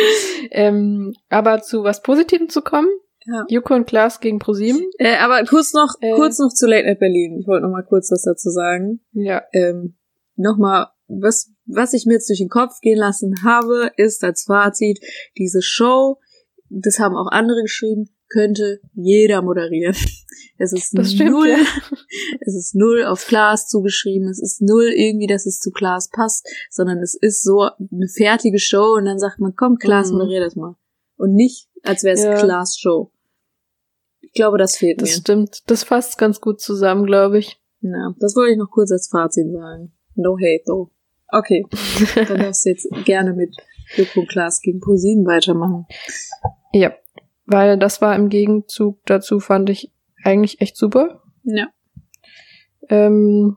Ähm, aber zu was Positivem zu kommen. Ja. Joko und Klaas gegen ProSieben. äh, aber kurz noch, Äh. kurz noch zu Late Night Berlin. Ich wollte noch mal kurz was dazu sagen. Ja. ähm, nochmal, was, was ich mir jetzt durch den Kopf gehen lassen habe, ist als Fazit, diese Show, das haben auch andere geschrieben, könnte jeder moderieren. Es ist Das stimmt, null, ja. es ist null auf Klaas zugeschrieben, es ist null irgendwie, dass es zu Klaas passt, sondern es ist so eine fertige Show und dann sagt man, komm, Klaas, Mhm. moderier das mal. Und nicht, als wäre es Ja. Klaas Show. Ich glaube, das fehlt Das mir. stimmt. Das fasst ganz gut zusammen, glaube ich. Ja, das wollte ich noch kurz als Fazit sagen. No hate though. Okay, dann darfst du jetzt gerne mit Joko und Klaas gegen ProSieben weitermachen. Ja. Weil das war im Gegenzug dazu, fand ich eigentlich echt super. Ja. Ähm,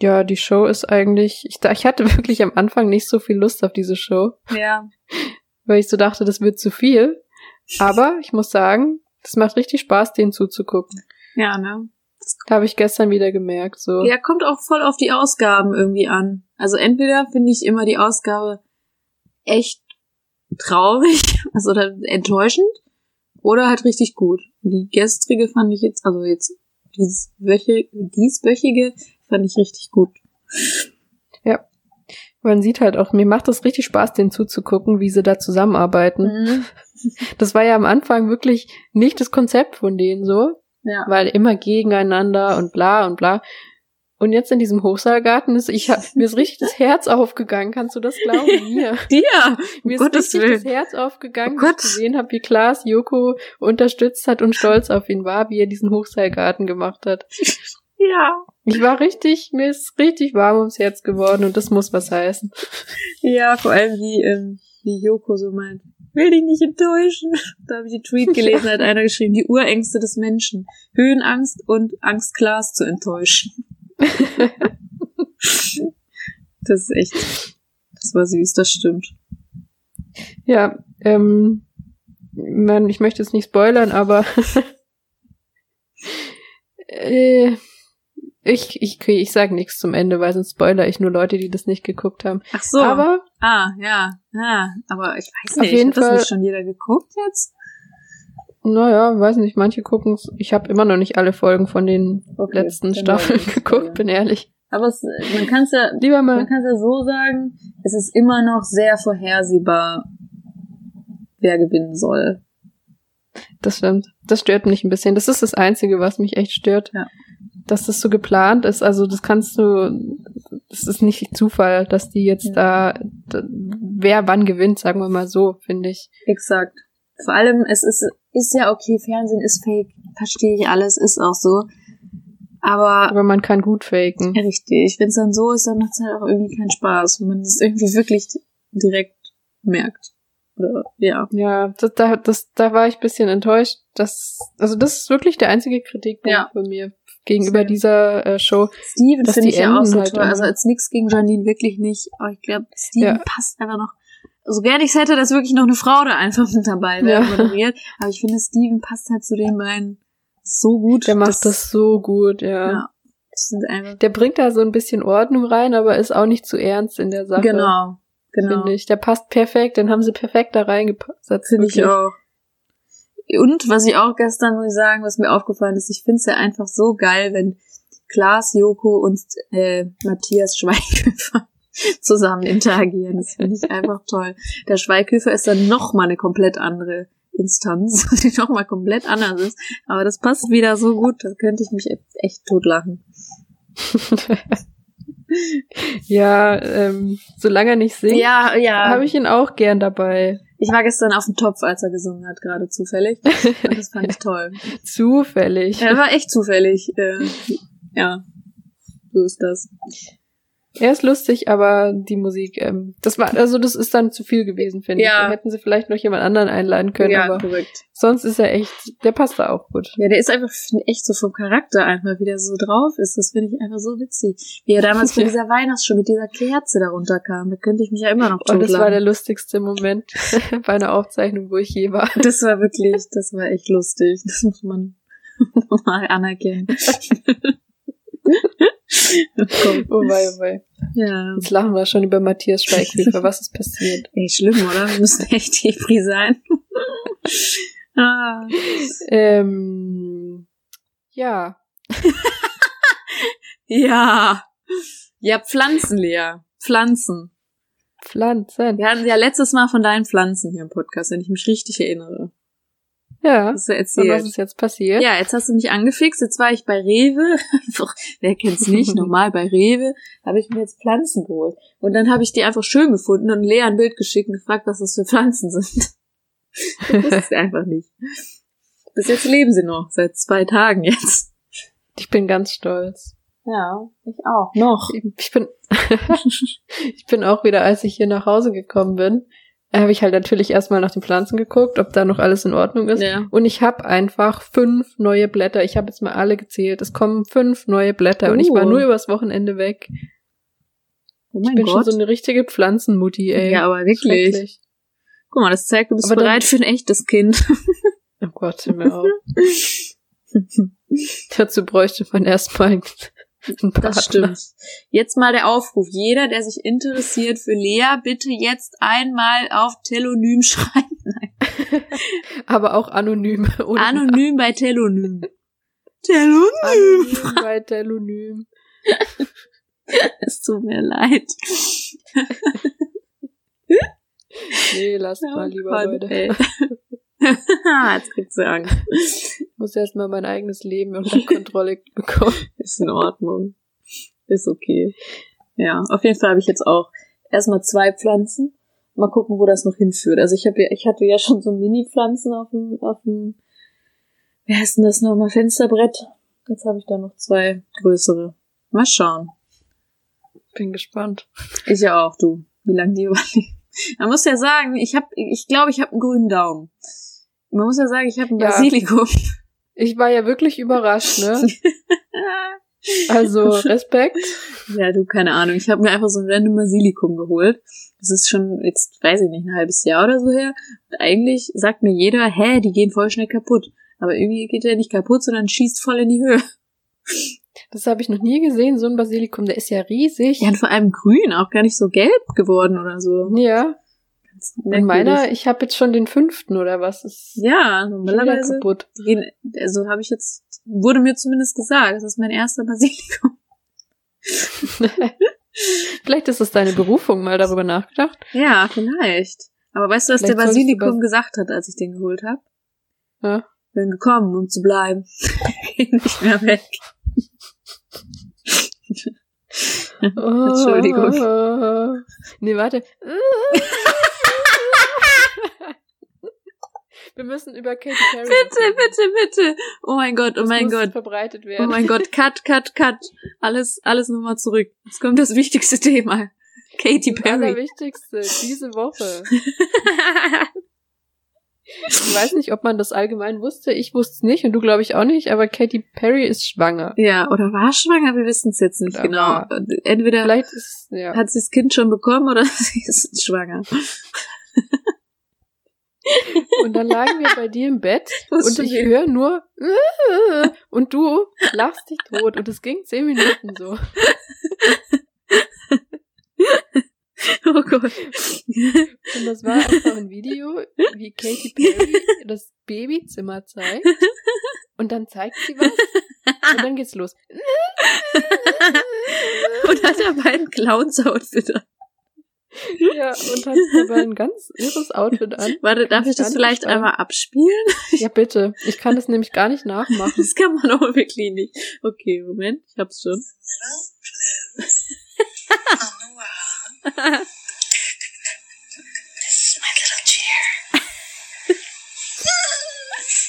ja, die Show ist eigentlich, ich, ich hatte wirklich am Anfang nicht so viel Lust auf diese Show, Ja. weil ich so dachte, das wird zu viel. Aber ich muss sagen, das macht richtig Spaß, denen zuzugucken. Ja, ne? Da habe ich gestern wieder gemerkt, so. Ja, kommt auch voll auf die Ausgaben irgendwie an. Also entweder finde ich immer die Ausgabe echt traurig, also enttäuschend, oder halt richtig gut. Die gestrige fand ich jetzt, also jetzt dieses Wöche, dieswöchige fand ich richtig gut. Man sieht halt auch, mir macht das richtig Spaß, denen zuzugucken, wie sie da zusammenarbeiten. Mhm. Das war ja am Anfang wirklich nicht das Konzept von denen so, Ja. weil immer gegeneinander und bla und bla. Und jetzt in diesem Hochseilgarten ist, ich hab, mir ist richtig das Herz aufgegangen, kannst du das glauben? Mir. Dir! Mir ist Gottes richtig das Willen. Herz aufgegangen, Oh als ich gesehen habe, wie Klaas Joko unterstützt hat und stolz auf ihn war, wie er diesen Hochseilgarten gemacht hat. Ja. Ich war richtig, mir ist richtig warm ums Herz geworden und das muss was heißen. Ja, vor allem wie, ähm, wie Joko so meint. will dich nicht enttäuschen. Da habe ich den Tweet gelesen, hat einer geschrieben, die Urängste des Menschen. Höhenangst und Angst, Klaas zu enttäuschen. das ist echt, das war süß, das stimmt. Ja, ähm, man, ich möchte jetzt nicht spoilern, aber äh, ich, ich, ich sag nichts zum Ende, weil sonst spoiler ich nur Leute, die das nicht geguckt haben. Ach so. Aber ah, ja, ja, aber ich weiß Auf nicht, jeden hat das Fall- nicht schon jeder geguckt jetzt? Naja, weiß nicht, manche gucken's. Ich habe immer noch nicht alle Folgen von den Okay, letzten Staffeln geguckt, Ja. bin ehrlich. Aber es, man kann es ja, Lieber man mal. kann es ja so sagen, es ist immer noch sehr vorhersehbar, wer gewinnen soll. Das stimmt. Das stört mich ein bisschen. Das ist das Einzige, was mich echt stört. Ja. Dass das so geplant ist. Also das kannst du, das ist nicht Zufall, dass die jetzt da, da, wer wann gewinnt, sagen wir mal so, finde ich. Exakt. Vor allem, es ist, ist ja okay, Fernsehen ist fake, verstehe ich alles, ist auch so. Aber Aber man kann gut faken. richtig, wenn es dann so ist, dann macht es halt auch irgendwie keinen Spaß, wenn man das irgendwie wirklich direkt merkt. Oder, ja. Ja, das, da, das, da war ich ein bisschen enttäuscht. Das, also das ist wirklich der einzige Kritikpunkt Ja. von mir gegenüber Same. dieser äh, Show. Steven finde ich ja auch so halt toll. Also als nix gegen Janine wirklich nicht. Aber ich glaube, Steven Ja. passt einfach noch. So gerne ich es hätte, dass wirklich noch eine Frau da einfach mit dabei wäre, Ja. moderiert. Aber ich finde, Steven passt halt zu den beiden so gut. Der macht das, so gut, ja. Ja. Das. Der bringt da so ein bisschen Ordnung rein, aber ist auch nicht zu ernst in der Sache. Genau. Genau. Finde ich. Der passt perfekt, den haben sie perfekt da reingesetzt. Finde ich auch. Und was ich auch gestern, muss ich sagen, was mir aufgefallen ist, ich finde es ja einfach so geil, wenn Klaas, Joko und äh, Matthias Schweighöfer zusammen interagieren. Das finde ich einfach toll. Der Schweighöfer ist dann noch mal eine komplett andere Instanz, die noch mal komplett anders ist. Aber das passt wieder so gut, da könnte ich mich echt- totlachen. ja, ähm, solange er nicht singt, Ja, ja. habe ich ihn auch gern dabei. Ich war gestern auf dem Topf, als er gesungen hat, gerade zufällig. Und das fand ich toll. Zufällig. Ja, war echt zufällig. Äh, ja, so ist das. Er ist lustig, aber die Musik, ähm, das war, also das ist dann zu viel gewesen, finde Ja. ich. Da hätten sie vielleicht noch jemand anderen einladen können, ja, aber korrekt. sonst ist er echt, der passt da auch gut. Ja, der ist einfach echt so vom Charakter einfach, wie der so drauf ist. Das finde ich einfach so witzig. Wie er damals Ja. dieser Weihnachtsshow mit dieser Kerze darunter kam. Da könnte ich mich ja immer noch Und das war der totlachen. lustigste Moment bei einer Aufzeichnung, wo ich je war. Das war wirklich, das war echt lustig. Das muss man mal anerkennen. Komm. Oh wei, oh wei. Ja. Jetzt lachen wir schon über Matthias Schweighöfer. Was ist passiert? Ey, schlimm, oder? Wir müssen echt Hebri sein. ah. Ähm, ja. Ja. Ja, Pflanzen, Lea. Pflanzen. Pflanzen. Wir hatten ja letztes Mal von deinen Pflanzen hier im Podcast, wenn ich mich richtig erinnere. Ja. Hast du Und erzählt. was ist jetzt passiert? Ja, jetzt hast du mich angefixt. Jetzt war ich bei Rewe. Wer kennt's nicht? Normal bei Rewe habe ich mir jetzt Pflanzen geholt. Und dann habe ich die einfach schön gefunden und Lea ein Bild geschickt und gefragt, was das für Pflanzen sind. Das ich einfach nicht. Bis jetzt leben sie noch. Seit zwei Tagen jetzt. Ich bin ganz stolz. Ja, ich auch. Noch. Ich bin, ich bin auch wieder, als ich hier nach Hause gekommen bin, habe ich halt natürlich erstmal nach den Pflanzen geguckt, ob da noch alles in Ordnung ist. Ja. Und ich habe einfach fünf neue Blätter. Ich habe jetzt mal alle gezählt. Es kommen fünf neue Blätter und ich war Oh. nur übers Wochenende weg. Oh Ich mein bin Gott. schon so eine richtige Pflanzenmutti, ey. ja, aber wirklich. Guck mal, das zeigt, du bist Aber bereit für ein echtes Kind. Oh Gott, hör mir auf. Dazu bräuchte man erstmal. Das stimmt. Jetzt mal der Aufruf. Jeder, der sich interessiert für Lea, bitte jetzt einmal auf Telonym schreiben. Nein. Aber auch anonym. Anonym bei Telonym. Telonym. Anonym bei Telonym. Es tut mir leid. Nee, lasst mal lieber, Gott, Leute. Jetzt kriegst du Angst. Ich muss erstmal mein eigenes Leben unter Kontrolle bekommen. Ist in Ordnung. Ist okay. Ja, auf jeden Fall habe ich jetzt auch erstmal zwei Pflanzen. Mal gucken, wo das noch hinführt. Also ich habe ja, ich hatte ja schon so Mini-Pflanzen auf dem, auf dem, wie heißt denn das nochmal, Fensterbrett. Jetzt habe ich da noch zwei größere. Mal schauen. Bin gespannt. Ich ja auch, du. Wie lange die überleben. Man muss ja sagen, ich habe, ich glaube, ich habe einen grünen Daumen. Man muss ja sagen, ich habe ein Ja. Basilikum. Ich war ja wirklich überrascht, ne? Also Respekt. ja, du, keine Ahnung. Ich habe mir einfach so ein random Basilikum geholt. Das ist schon jetzt, weiß ich nicht, ein halbes Jahr oder so her. Und eigentlich sagt mir jeder, hä, die gehen voll schnell kaputt. Aber irgendwie geht der nicht kaputt, sondern schießt voll in die Höhe. Das habe ich noch nie gesehen, so ein Basilikum. Der ist ja riesig. Ja, und vor allem grün, auch gar nicht so gelb geworden oder so. Ja. Ganz Und merkwürdig. meiner, ich habe jetzt schon den fünften oder was? Ist Ja, normalerweise kaputt. Gehen, also habe ich jetzt, wurde mir zumindest gesagt, das ist mein erster Basilikum. Vielleicht ist es deine Berufung, mal darüber nachgedacht. Ja, vielleicht. Aber weißt du, was der Vielleicht du Basilikum Bas- gesagt hat, als ich den geholt habe? Ja. Bin gekommen, um zu bleiben. Nicht mehr weg. Entschuldigung. Oh. Nee, warte. Wir müssen über Katy Perry. Bitte, bitte, bitte. Oh mein Gott, oh Das mein Gott. verbreitet Oh werden. mein Gott, cut, cut, cut. Alles, alles nochmal zurück. Jetzt kommt das wichtigste Thema. Katy das Perry. Allerwichtigste diese Woche. Ich weiß nicht, ob man das allgemein wusste. Ich wusste es nicht und du glaube ich auch nicht, aber Katy Perry ist schwanger. ja, oder war schwanger? Wir wissen es jetzt nicht Oder genau. war- Entweder Vielleicht ist, ja. hat sie das Kind schon bekommen oder sie ist schwanger. Und dann lagen wir bei dir im Bett und ich höre nur und du lachst dich tot und es ging zehn Minuten so. Oh Gott. Und das war einfach ein Video, wie Katy Perry das Babyzimmer zeigt. Und dann zeigt sie was. Und dann geht's los. Und hat dabei ein Clowns-Outfit an. Ja, und hat dabei ein ganz irres Outfit an. Warte, darf Kann ich das vielleicht einmal abspielen? Ja, bitte. Ich kann das nämlich gar nicht nachmachen. Das kann man auch wirklich nicht. Okay, Moment, ich hab's schon. on the wall. This is my little chair.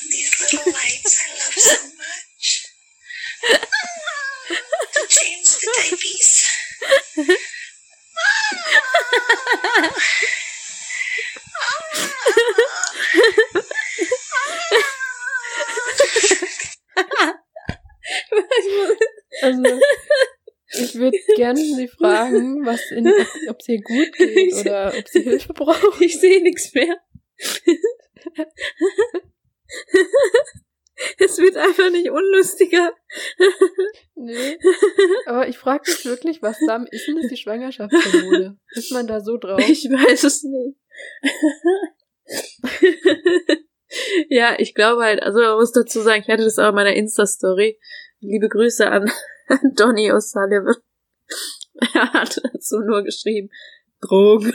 These little lights I love so much. Change the diapers. Also, ich würde gerne sie fragen, was in, ob, es ihr gut geht oder ob sie Hilfe braucht. Ich sehe nichts mehr. es wird einfach nicht unlustiger. Nee. Aber ich frage mich wirklich, was da ist denn das die Schwangerschaftshormone? Ist man da so drauf? Ich weiß es nicht. ja, ich glaube halt, also man muss dazu sagen, ich hatte das auch in meiner Insta-Story. Liebe Grüße an, an Donny O'Sullivan. Er hat dazu nur geschrieben, Drogen.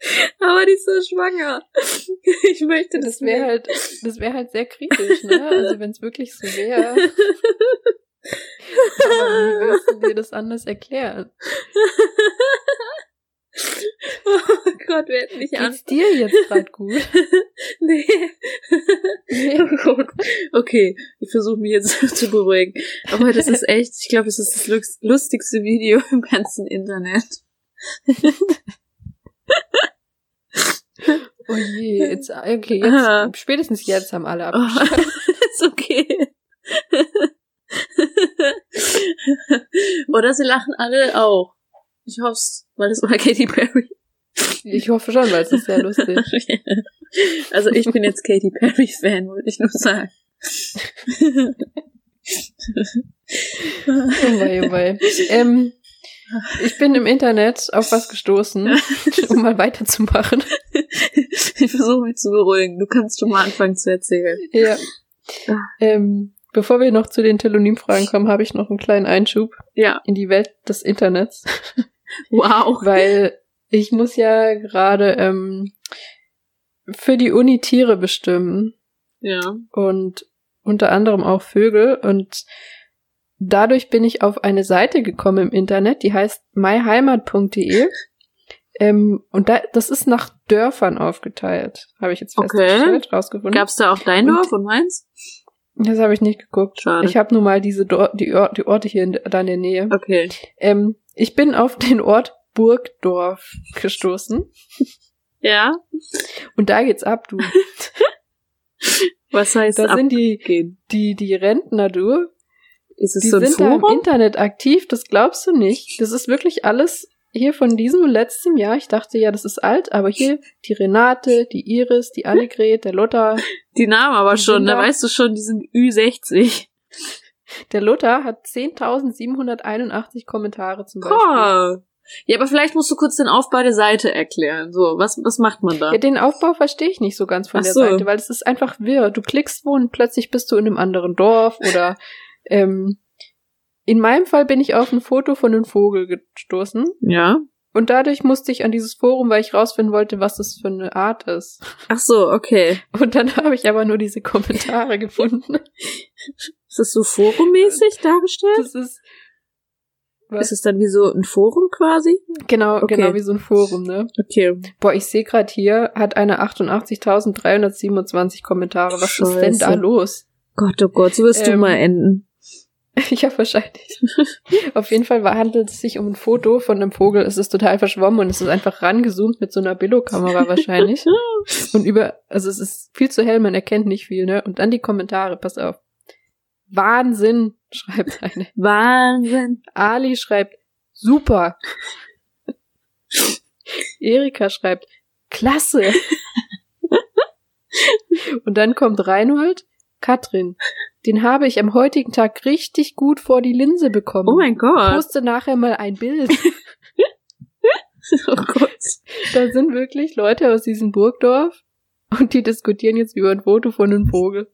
Aber die ist so schwanger. Ich möchte das, Das wäre halt, das wäre halt sehr kritisch, ne? Also wenn es wirklich so wäre. Aber wie willst du dir das anders erklären? Oh Gott, wir hätten nicht an. Geht's dir jetzt gerade gut? Nee. Oh Gott. Okay, ich versuche mich jetzt zu beruhigen. Aber das ist echt, ich glaube, das ist das lustigste Video im ganzen Internet. Oh je, jetzt, okay, jetzt, spätestens jetzt haben alle Oh, abgeschaltet. ist okay. Oder sie lachen alle auch. Ich hoff's, weil es war Katy Perry. Ich hoffe schon, weil es ist sehr lustig. Also ich bin jetzt Katy Perry Fan, wollte ich nur sagen. Oh wei, oh wei. Ähm, ich bin im Internet auf was gestoßen, um mal weiterzumachen. Ich versuche mich zu beruhigen. Du kannst schon mal anfangen zu erzählen. Ja. Ah. Ähm, bevor wir noch zu den Telonym-Fragen kommen, habe ich noch einen kleinen Einschub Ja, in die Welt des Internets. wow. Weil ich muss ja gerade ähm, für die Uni Tiere bestimmen Ja. und unter anderem auch Vögel und dadurch bin ich auf eine Seite gekommen im Internet, die heißt myheimat.de ähm, und da, das ist nach Dörfern aufgeteilt, habe ich jetzt Okay. festgestellt, rausgefunden. Gab's da auch dein Dorf und meins? das habe ich nicht geguckt. Schade. Ich habe nur mal diese Dor die, Or die Orte hier in, da in der Nähe. Okay. Ähm, ich bin auf den Ort Burgdorf gestoßen. Ja? Und da geht's ab, du. Was heißt Da sind die, die, die Rentner, du. Ist es Die so ein sind da im Forum? Internet aktiv, das glaubst du nicht. Das ist wirklich alles hier von diesem und letztem Jahr. Ich dachte ja, das ist alt, aber hier die Renate, die Iris, die Annegret, der Lothar. Die Namen aber Die schon, da weißt du schon, die sind Ü60. Der Lothar hat 10.781 Kommentare zum Beispiel. Boah. Ja, aber vielleicht musst du kurz den Aufbau der Seite erklären. So, was, was macht man da? Ja, den Aufbau verstehe ich nicht so ganz von Ach der so. Seite, weil es ist einfach wirr. Du klickst wo und plötzlich bist du in einem anderen Dorf oder ähm, in meinem Fall bin ich auf ein Foto von einem Vogel gestoßen Ja. und dadurch musste ich an dieses Forum, weil ich rausfinden wollte, was das für eine Art ist. Ach so, okay. Und dann habe ich aber nur diese Kommentare gefunden. Ist das so forummäßig dargestellt? Das ist was? Ist es dann wie so ein Forum quasi? genau, Okay. genau wie so ein Forum, ne? Okay. Boah, ich sehe gerade hier, hat eine 88.327 Kommentare. Was ist denn Scheiße. da los? Gott, oh Gott, so wirst du Ähm, mal enden. Ja, wahrscheinlich. Auf jeden Fall handelt es sich um ein Foto von einem Vogel. Es ist total verschwommen und es ist einfach rangezoomt mit so einer Billo-Kamera wahrscheinlich. Und über, also es ist viel zu hell, man erkennt nicht viel, ne? Und dann die Kommentare, pass auf. Wahnsinn, schreibt eine. Wahnsinn. Ali schreibt, super. Erika schreibt, klasse. Und dann kommt Reinhold, Katrin, den habe ich am heutigen Tag richtig gut vor die Linse bekommen. Oh mein Gott. Poste nachher mal ein Bild. Oh Gott. Da sind wirklich Leute aus diesem Burgdorf und die diskutieren jetzt über ein Foto von einem Vogel.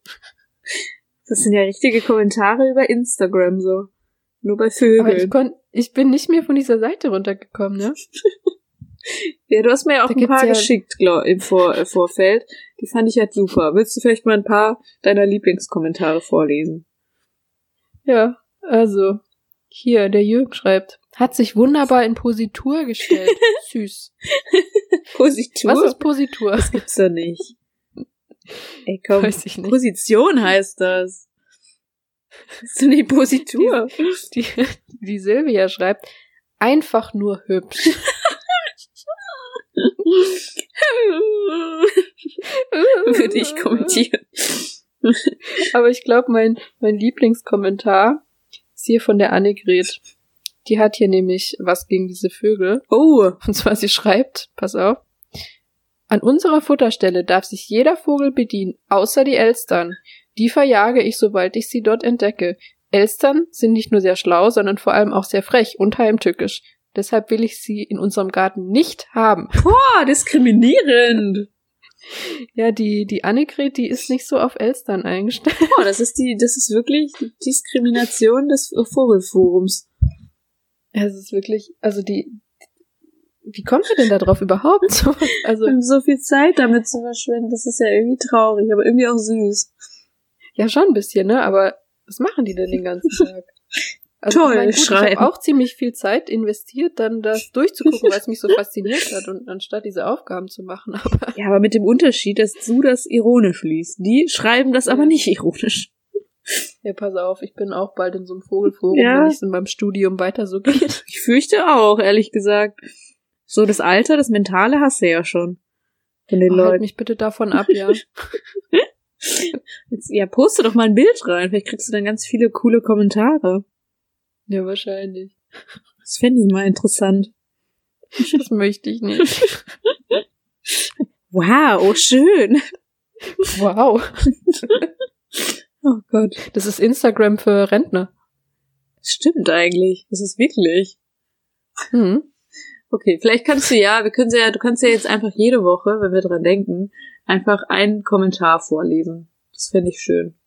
Das sind ja richtige Kommentare über Instagram so. Nur bei Aber ich, Vögeln. kon ich bin nicht mehr von dieser Seite runtergekommen, ne? Ja, du hast mir ja auch Da ein paar ja- geschickt, glaub, im Vor äh, Vorfeld. Die fand ich halt super. Willst du vielleicht mal ein paar deiner Lieblingskommentare vorlesen? Ja, also, hier, der Jürgen schreibt, hat sich wunderbar in Positur gestellt. Süß. Positur? Was ist Positur? Das gibt's doch nicht. Ey, komm. Weiß ich nicht. Position heißt das. Das ist nicht Positur. Die, die Silvia schreibt, einfach nur hübsch. Würde ich kommentieren. Aber ich glaube, mein, mein Lieblingskommentar ist hier von der Annegret. Die hat hier nämlich was gegen diese Vögel. Oh, Und zwar, sie schreibt, pass auf, an unserer Futterstelle darf sich jeder Vogel bedienen, außer die Elstern. Die verjage ich, sobald ich sie dort entdecke. Elstern sind nicht nur sehr schlau, sondern vor allem auch sehr frech und heimtückisch. Deshalb will ich sie in unserem Garten nicht haben. boah, diskriminierend. Ja, die, die Annegret, die ist nicht so auf Elstern eingestellt. Boah, das ist die, das ist wirklich Diskrimination des Vogelforums. Es ist wirklich, also die, wie kommt man denn da drauf überhaupt? So, Also, so viel Zeit damit zu verschwenden, das ist ja irgendwie traurig, aber irgendwie auch süß. ja, schon ein bisschen, ne? Aber was machen die denn den ganzen Tag? Also, Toll, ich mein, gut, ich habe auch ziemlich viel Zeit investiert, dann das durchzugucken, weil es mich so fasziniert hat und anstatt diese Aufgaben zu machen. Aber Ja, aber mit dem Unterschied, dass du das ironisch liest. Die schreiben das aber nicht ironisch. ja, pass auf, ich bin auch bald in so einem Vogelforum, Ja. wenn es in meinem Studium weiter so geht. Ich fürchte auch, ehrlich gesagt. So das Alter, das Mentale hast du ja schon. Von den Oh, halt Leuten. mich bitte davon ab, ja. Jetzt, ja, poste doch mal ein Bild rein. Vielleicht kriegst du dann ganz viele coole Kommentare. Ja, wahrscheinlich. Das fände ich mal interessant. Das möchte ich nicht. Wow, oh schön. Wow. Oh Gott. Das ist Instagram für Rentner. Stimmt eigentlich. Das ist wirklich. Hm. Okay, vielleicht kannst du ja, wir können ja, du kannst ja jetzt einfach jede Woche, wenn wir dran denken, einfach einen Kommentar vorlesen. Das fände ich schön.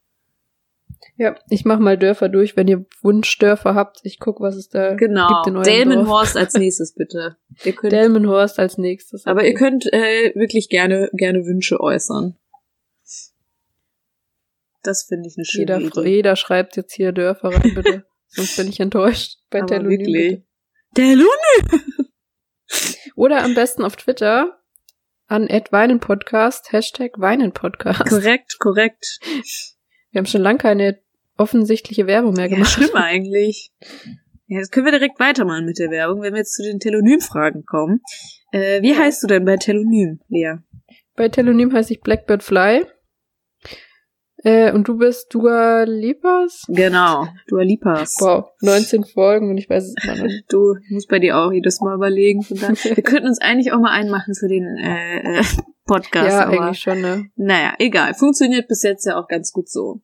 Ja, ich mach mal Dörfer durch, wenn ihr Wunschdörfer habt. Ich guck, was es da Genau. gibt in eurem Dorf. Delmenhorst als nächstes bitte. Ihr könnt, Delmenhorst als nächstes. aber okay. ihr könnt äh, wirklich gerne gerne Wünsche äußern. Das finde ich eine schöne jeder, Idee. jeder schreibt jetzt hier Dörfer rein, bitte. Sonst bin ich enttäuscht. Bei Aber Telonym, wirklich. Lune. Oder am besten auf Twitter an @weinenpodcast, Hashtag Weinenpodcast. Korrekt, korrekt. Wir haben schon lange keine offensichtliche Werbung mehr Ja, gemacht. schlimm eigentlich. Ja, jetzt können wir direkt weitermachen mit der Werbung, wenn wir jetzt zu den Telonym-Fragen kommen. Äh, wie heißt du denn bei Telonym, Lea? Bei Telonym heiße ich Blackbird Fly. Äh, und du bist Dua Lipas? Genau, Dua Lipas. Wow, 19 Folgen und ich weiß es immer noch nicht. Du ich muss bei dir auch jedes Mal überlegen. Wir könnten uns eigentlich auch mal einmachen für den äh, äh, Podcast. ja, aber, eigentlich schon, ne? Naja, egal. Funktioniert bis jetzt ja auch ganz gut so.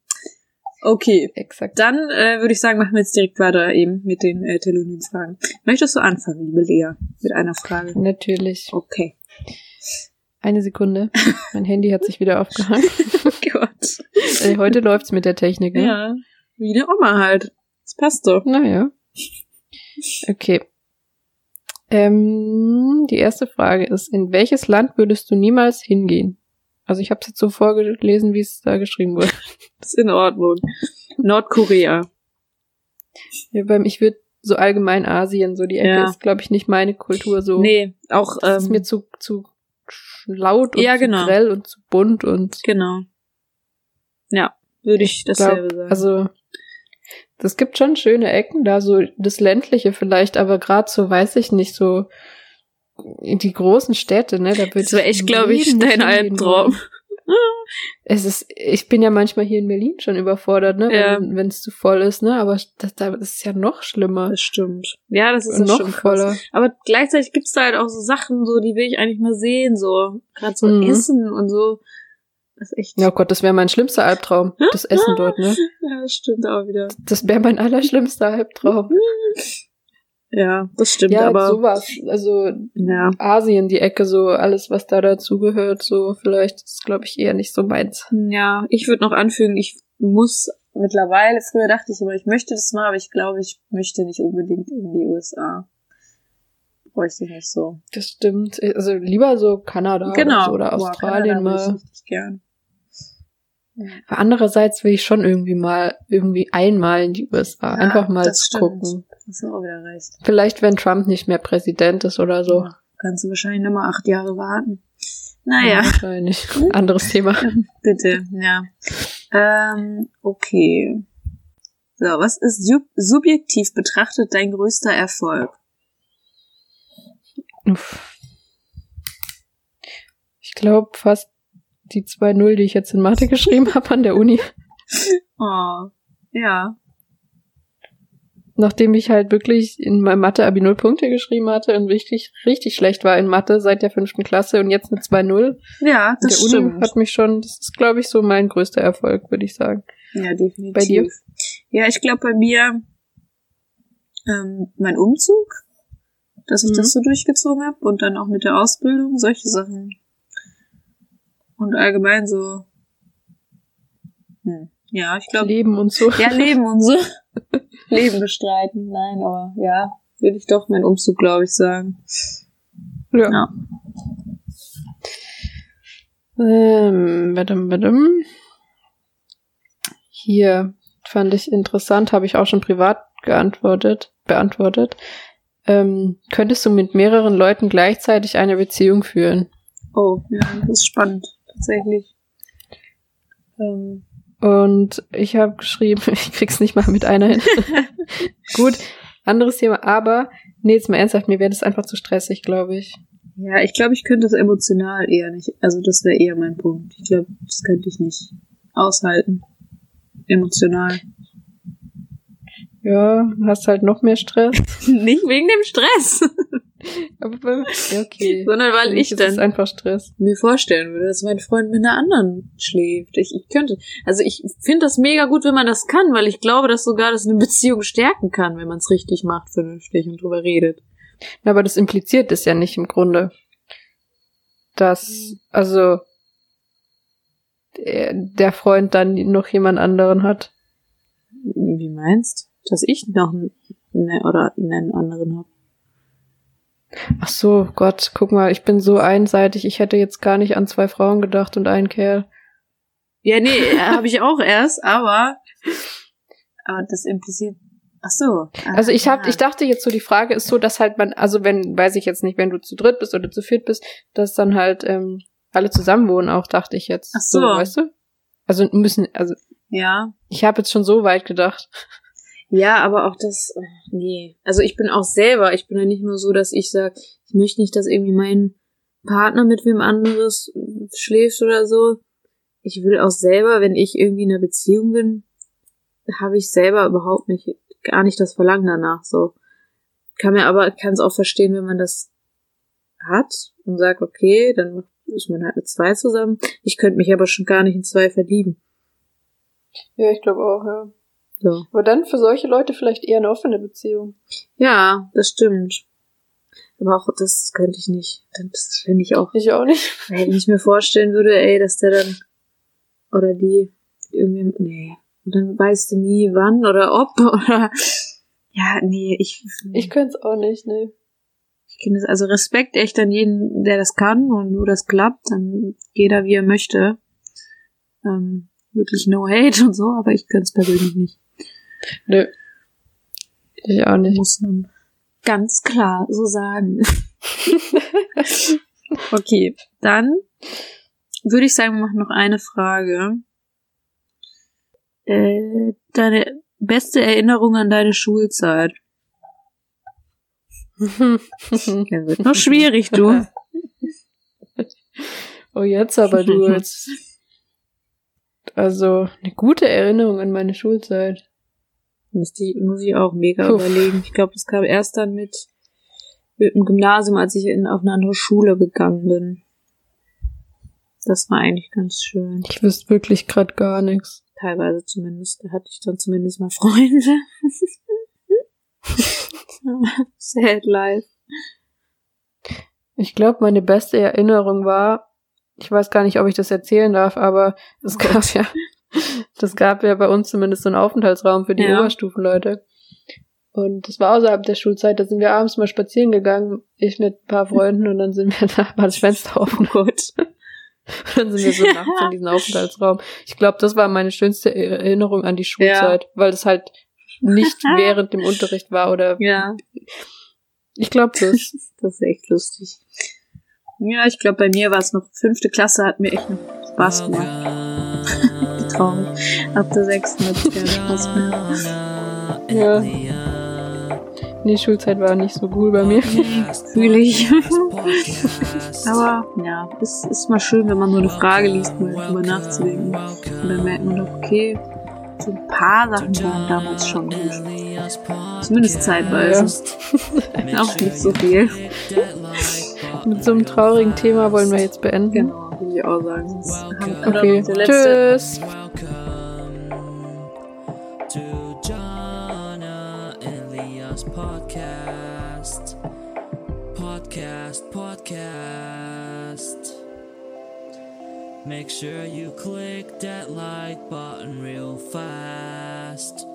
Okay, Exakt. dann äh, würde ich sagen, machen wir jetzt direkt weiter eben mit den äh, Telonym-Fragen. Möchtest du anfangen, liebe Lea, mit einer Frage? Natürlich. Okay. Eine Sekunde. Mein Handy hat sich wieder aufgehangen. Oh Gott. Äh, heute läuft's mit der Technik, ne? Ja, wie eine Oma halt. Das passt doch. Naja. Okay. Ähm, die erste Frage ist, in welches Land würdest du niemals hingehen? Also ich habe es jetzt so vorgelesen, wie es da geschrieben wurde. ist in Ordnung. Nordkorea. Ja, beim, ich würde so allgemein Asien, so die Ecke Ja. ist, glaube ich, nicht meine Kultur so. Nee, auch, Das ist ähm, mir zu, zu laut und Ja, zu genau. grell und zu bunt und genau. Ja, würde ich dasselbe glaub, sagen. also es gibt schon schöne Ecken, da so das ländliche vielleicht, aber gerade so weiß ich nicht so in die großen Städte, ne, da das wäre echt, glaube ich, dein Albtraum. Es ist, ich bin ja manchmal hier in Berlin schon überfordert, ne, Ja. wenn es zu voll ist, ne, aber das, da ist es ja noch schlimmer Das stimmt. Ja, das ist das noch schon krass. voller. Aber gleichzeitig gibt's da halt auch so Sachen, so die will ich eigentlich mal sehen, so gerade so Mhm. Essen und so. Das ist echt. Ja oh Gott, das wäre mein schlimmster Albtraum, das Essen dort, ne? Ja, das stimmt auch wieder. Das wäre mein allerschlimmster Albtraum. Ja, das stimmt, Ja, aber sowas. Also ja. Asien, die Ecke, so alles, was da dazugehört, so vielleicht ist, glaube ich, eher nicht so meins. Ja, ich würde noch anfügen, ich muss mittlerweile, früher dachte ich immer, ich möchte das mal, aber ich glaube, ich möchte nicht unbedingt in die USA. Bräuchte ich nicht so. Das stimmt. Also lieber so Kanada genau. oder, so, oder Boah, Australien Kanada mal. Ich richtig gern. Aber Andererseits will ich schon irgendwie mal, irgendwie einmal in die USA. Einfach mal das zu stimmt. gucken. Hast du auch wieder recht. Vielleicht, wenn Trump nicht mehr Präsident ist oder so. Ja, kannst du wahrscheinlich nochmal acht Jahre warten. Ja, Naja, wahrscheinlich. Anderes Thema. bitte, ja. Ähm, okay. So, was ist sub subjektiv betrachtet dein größter Erfolg? Uff. Ich glaube fast die 2-0, die ich jetzt in Mathe geschrieben habe an der Uni. Oh, ja. Nachdem ich halt wirklich in meinem Mathe-Abi 0 Punkte geschrieben hatte und richtig, richtig schlecht war in Mathe seit der fünften Klasse und jetzt eine 2-0. Ja, das der Uni stimmt. hat mich schon, das ist glaube ich so mein größter Erfolg, würde ich sagen. Ja, definitiv. Bei dir? Ja, ich glaube bei mir ähm, mein Umzug, dass ich Mhm. das so durchgezogen habe und dann auch mit der Ausbildung, solche Sachen. Und allgemein so. Hm. Ja, ich glaube. Leben und so. Ja, Leben und so. Leben bestreiten, nein, aber ja, würde ich doch meinen Umzug, glaube ich, sagen. Ja. Ja. Ähm, badum, badum. Hier fand ich interessant, habe ich auch schon privat geantwortet, beantwortet. Ähm, könntest du mit mehreren Leuten gleichzeitig eine Beziehung führen? Oh, ja, das ist spannend, tatsächlich. Ähm, Und ich habe geschrieben, ich krieg's nicht mal mit einer hin. Gut, anderes Thema, aber nee, jetzt mal ernsthaft, mir wäre das einfach zu stressig, glaube ich. ja, ich glaube, ich könnte es emotional eher nicht. Also das wäre eher mein Punkt. Ich glaube, das könnte ich nicht aushalten. Emotional. Ja, hast halt noch mehr Stress. nicht wegen dem Stress, Aber ja, okay. sondern weil ich dann einfach Stress. mir vorstellen würde, dass mein Freund mit einer anderen schläft. Ich, ich könnte, also ich finde das mega gut, wenn man das kann, weil ich glaube, dass sogar das eine Beziehung stärken kann, wenn man es richtig macht, vernünftig und drüber redet. Aber das impliziert es ja nicht im Grunde. Dass, also, der, der Freund dann noch jemand anderen hat. Wie meinst? Dass ich noch einen, ne, oder einen anderen habe. Ach so, Gott, guck mal, ich bin so einseitig, ich hätte jetzt gar nicht an zwei Frauen gedacht und einen Kerl. Ja, nee, habe ich auch erst, aber, aber das impliziert, ach so. Ah, Also ich hab, ja. ich dachte jetzt so, die Frage ist so, dass halt man, also wenn, weiß ich jetzt nicht, wenn du zu dritt bist oder zu viert bist, dass dann halt ähm, alle zusammen wohnen auch, dachte ich jetzt. Ach so. weißt du? Also müssen, also ja. ich habe jetzt schon so weit gedacht. Ja, aber auch das, äh, nee. Also ich bin auch selber, ich bin ja nicht nur so, dass ich sage, ich möchte nicht, dass irgendwie mein Partner mit wem anderes schläft oder so. Ich will auch selber, wenn ich irgendwie in einer Beziehung bin, habe ich selber überhaupt nicht, gar nicht das Verlangen danach, so. Kann mir aber, kann es auch verstehen, wenn man das hat und sagt, okay, dann ist man halt mit zwei zusammen. Ich könnte mich aber schon gar nicht in zwei verlieben. Ja, ich glaube auch, ja. So. Aber dann für solche Leute vielleicht eher eine offene Beziehung. Ja, das stimmt. Aber auch das könnte ich nicht. Das finde ich auch. Ich auch nicht. Wenn ich mir vorstellen würde, ey, dass der dann oder die irgendwie, nee. Und dann weißt du nie wann oder ob oder ja, nee, ich Ich könnte es auch nicht, ne. ich kenne das also Respekt echt an jeden, der das kann und wo das klappt, dann jeder wie er möchte. Ähm, wirklich no hate und so, aber ich könnte es persönlich nicht. Nö. Ich auch nicht. Muss man ganz klar so sagen. okay, dann würde ich sagen, wir machen noch eine Frage. Äh, deine beste Erinnerung an deine Schulzeit. Ja, wird noch schwierig, du. oh, jetzt aber du jetzt. Also, eine gute Erinnerung an meine Schulzeit. Muss, die, muss ich auch mega Puh. überlegen. Ich glaube, das kam erst dann mit, mit dem Gymnasium, als ich in, auf eine andere Schule gegangen bin. Das war eigentlich ganz schön. Ich wüsste wirklich grad gar nichts. Teilweise zumindest. Da hatte ich dann zumindest mal Freunde. Sad life. Ich glaube, meine beste Erinnerung war, ich weiß gar nicht, ob ich das erzählen darf, aber es gab ja, das gab ja bei uns zumindest so einen Aufenthaltsraum für die Ja. Oberstufenleute. Und das war außerhalb der Schulzeit, da sind wir abends mal spazieren gegangen, ich mit ein paar Freunden und dann sind wir da, war das Fenster offen. Gut. Dann sind wir so nachts in diesen Aufenthaltsraum. Ich glaube, das war meine schönste Erinnerung an die Schulzeit, weil das halt nicht während dem Unterricht war oder Ja, ich glaube das. das ist echt lustig. Ja, ich glaube, bei mir war es noch fünfte Klasse, hat mir echt noch Spaß gemacht. Traurig. Ab der sechsten hat es keinen Spaß mehr. Ja. Nee, Schulzeit war nicht so cool bei mir. Fühle ich. Aber ja, es ist mal schön, wenn man so eine Frage liest, mal drüber nachzudenken. Und dann merkt man doch, okay, so ein paar Sachen waren damals schon gut. Zumindest zeitweise. Auch nicht so viel. Mit so einem traurigen Thema wollen wir jetzt beenden. Genau, ich auch sagen. Das Okay, tschüss. to Jana and Leah's podcast. Podcast, podcast. Make sure you click that like button real fast.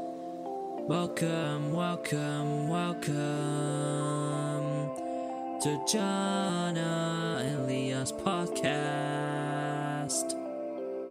Welcome, welcome, welcome to Jana and Leah's podcast.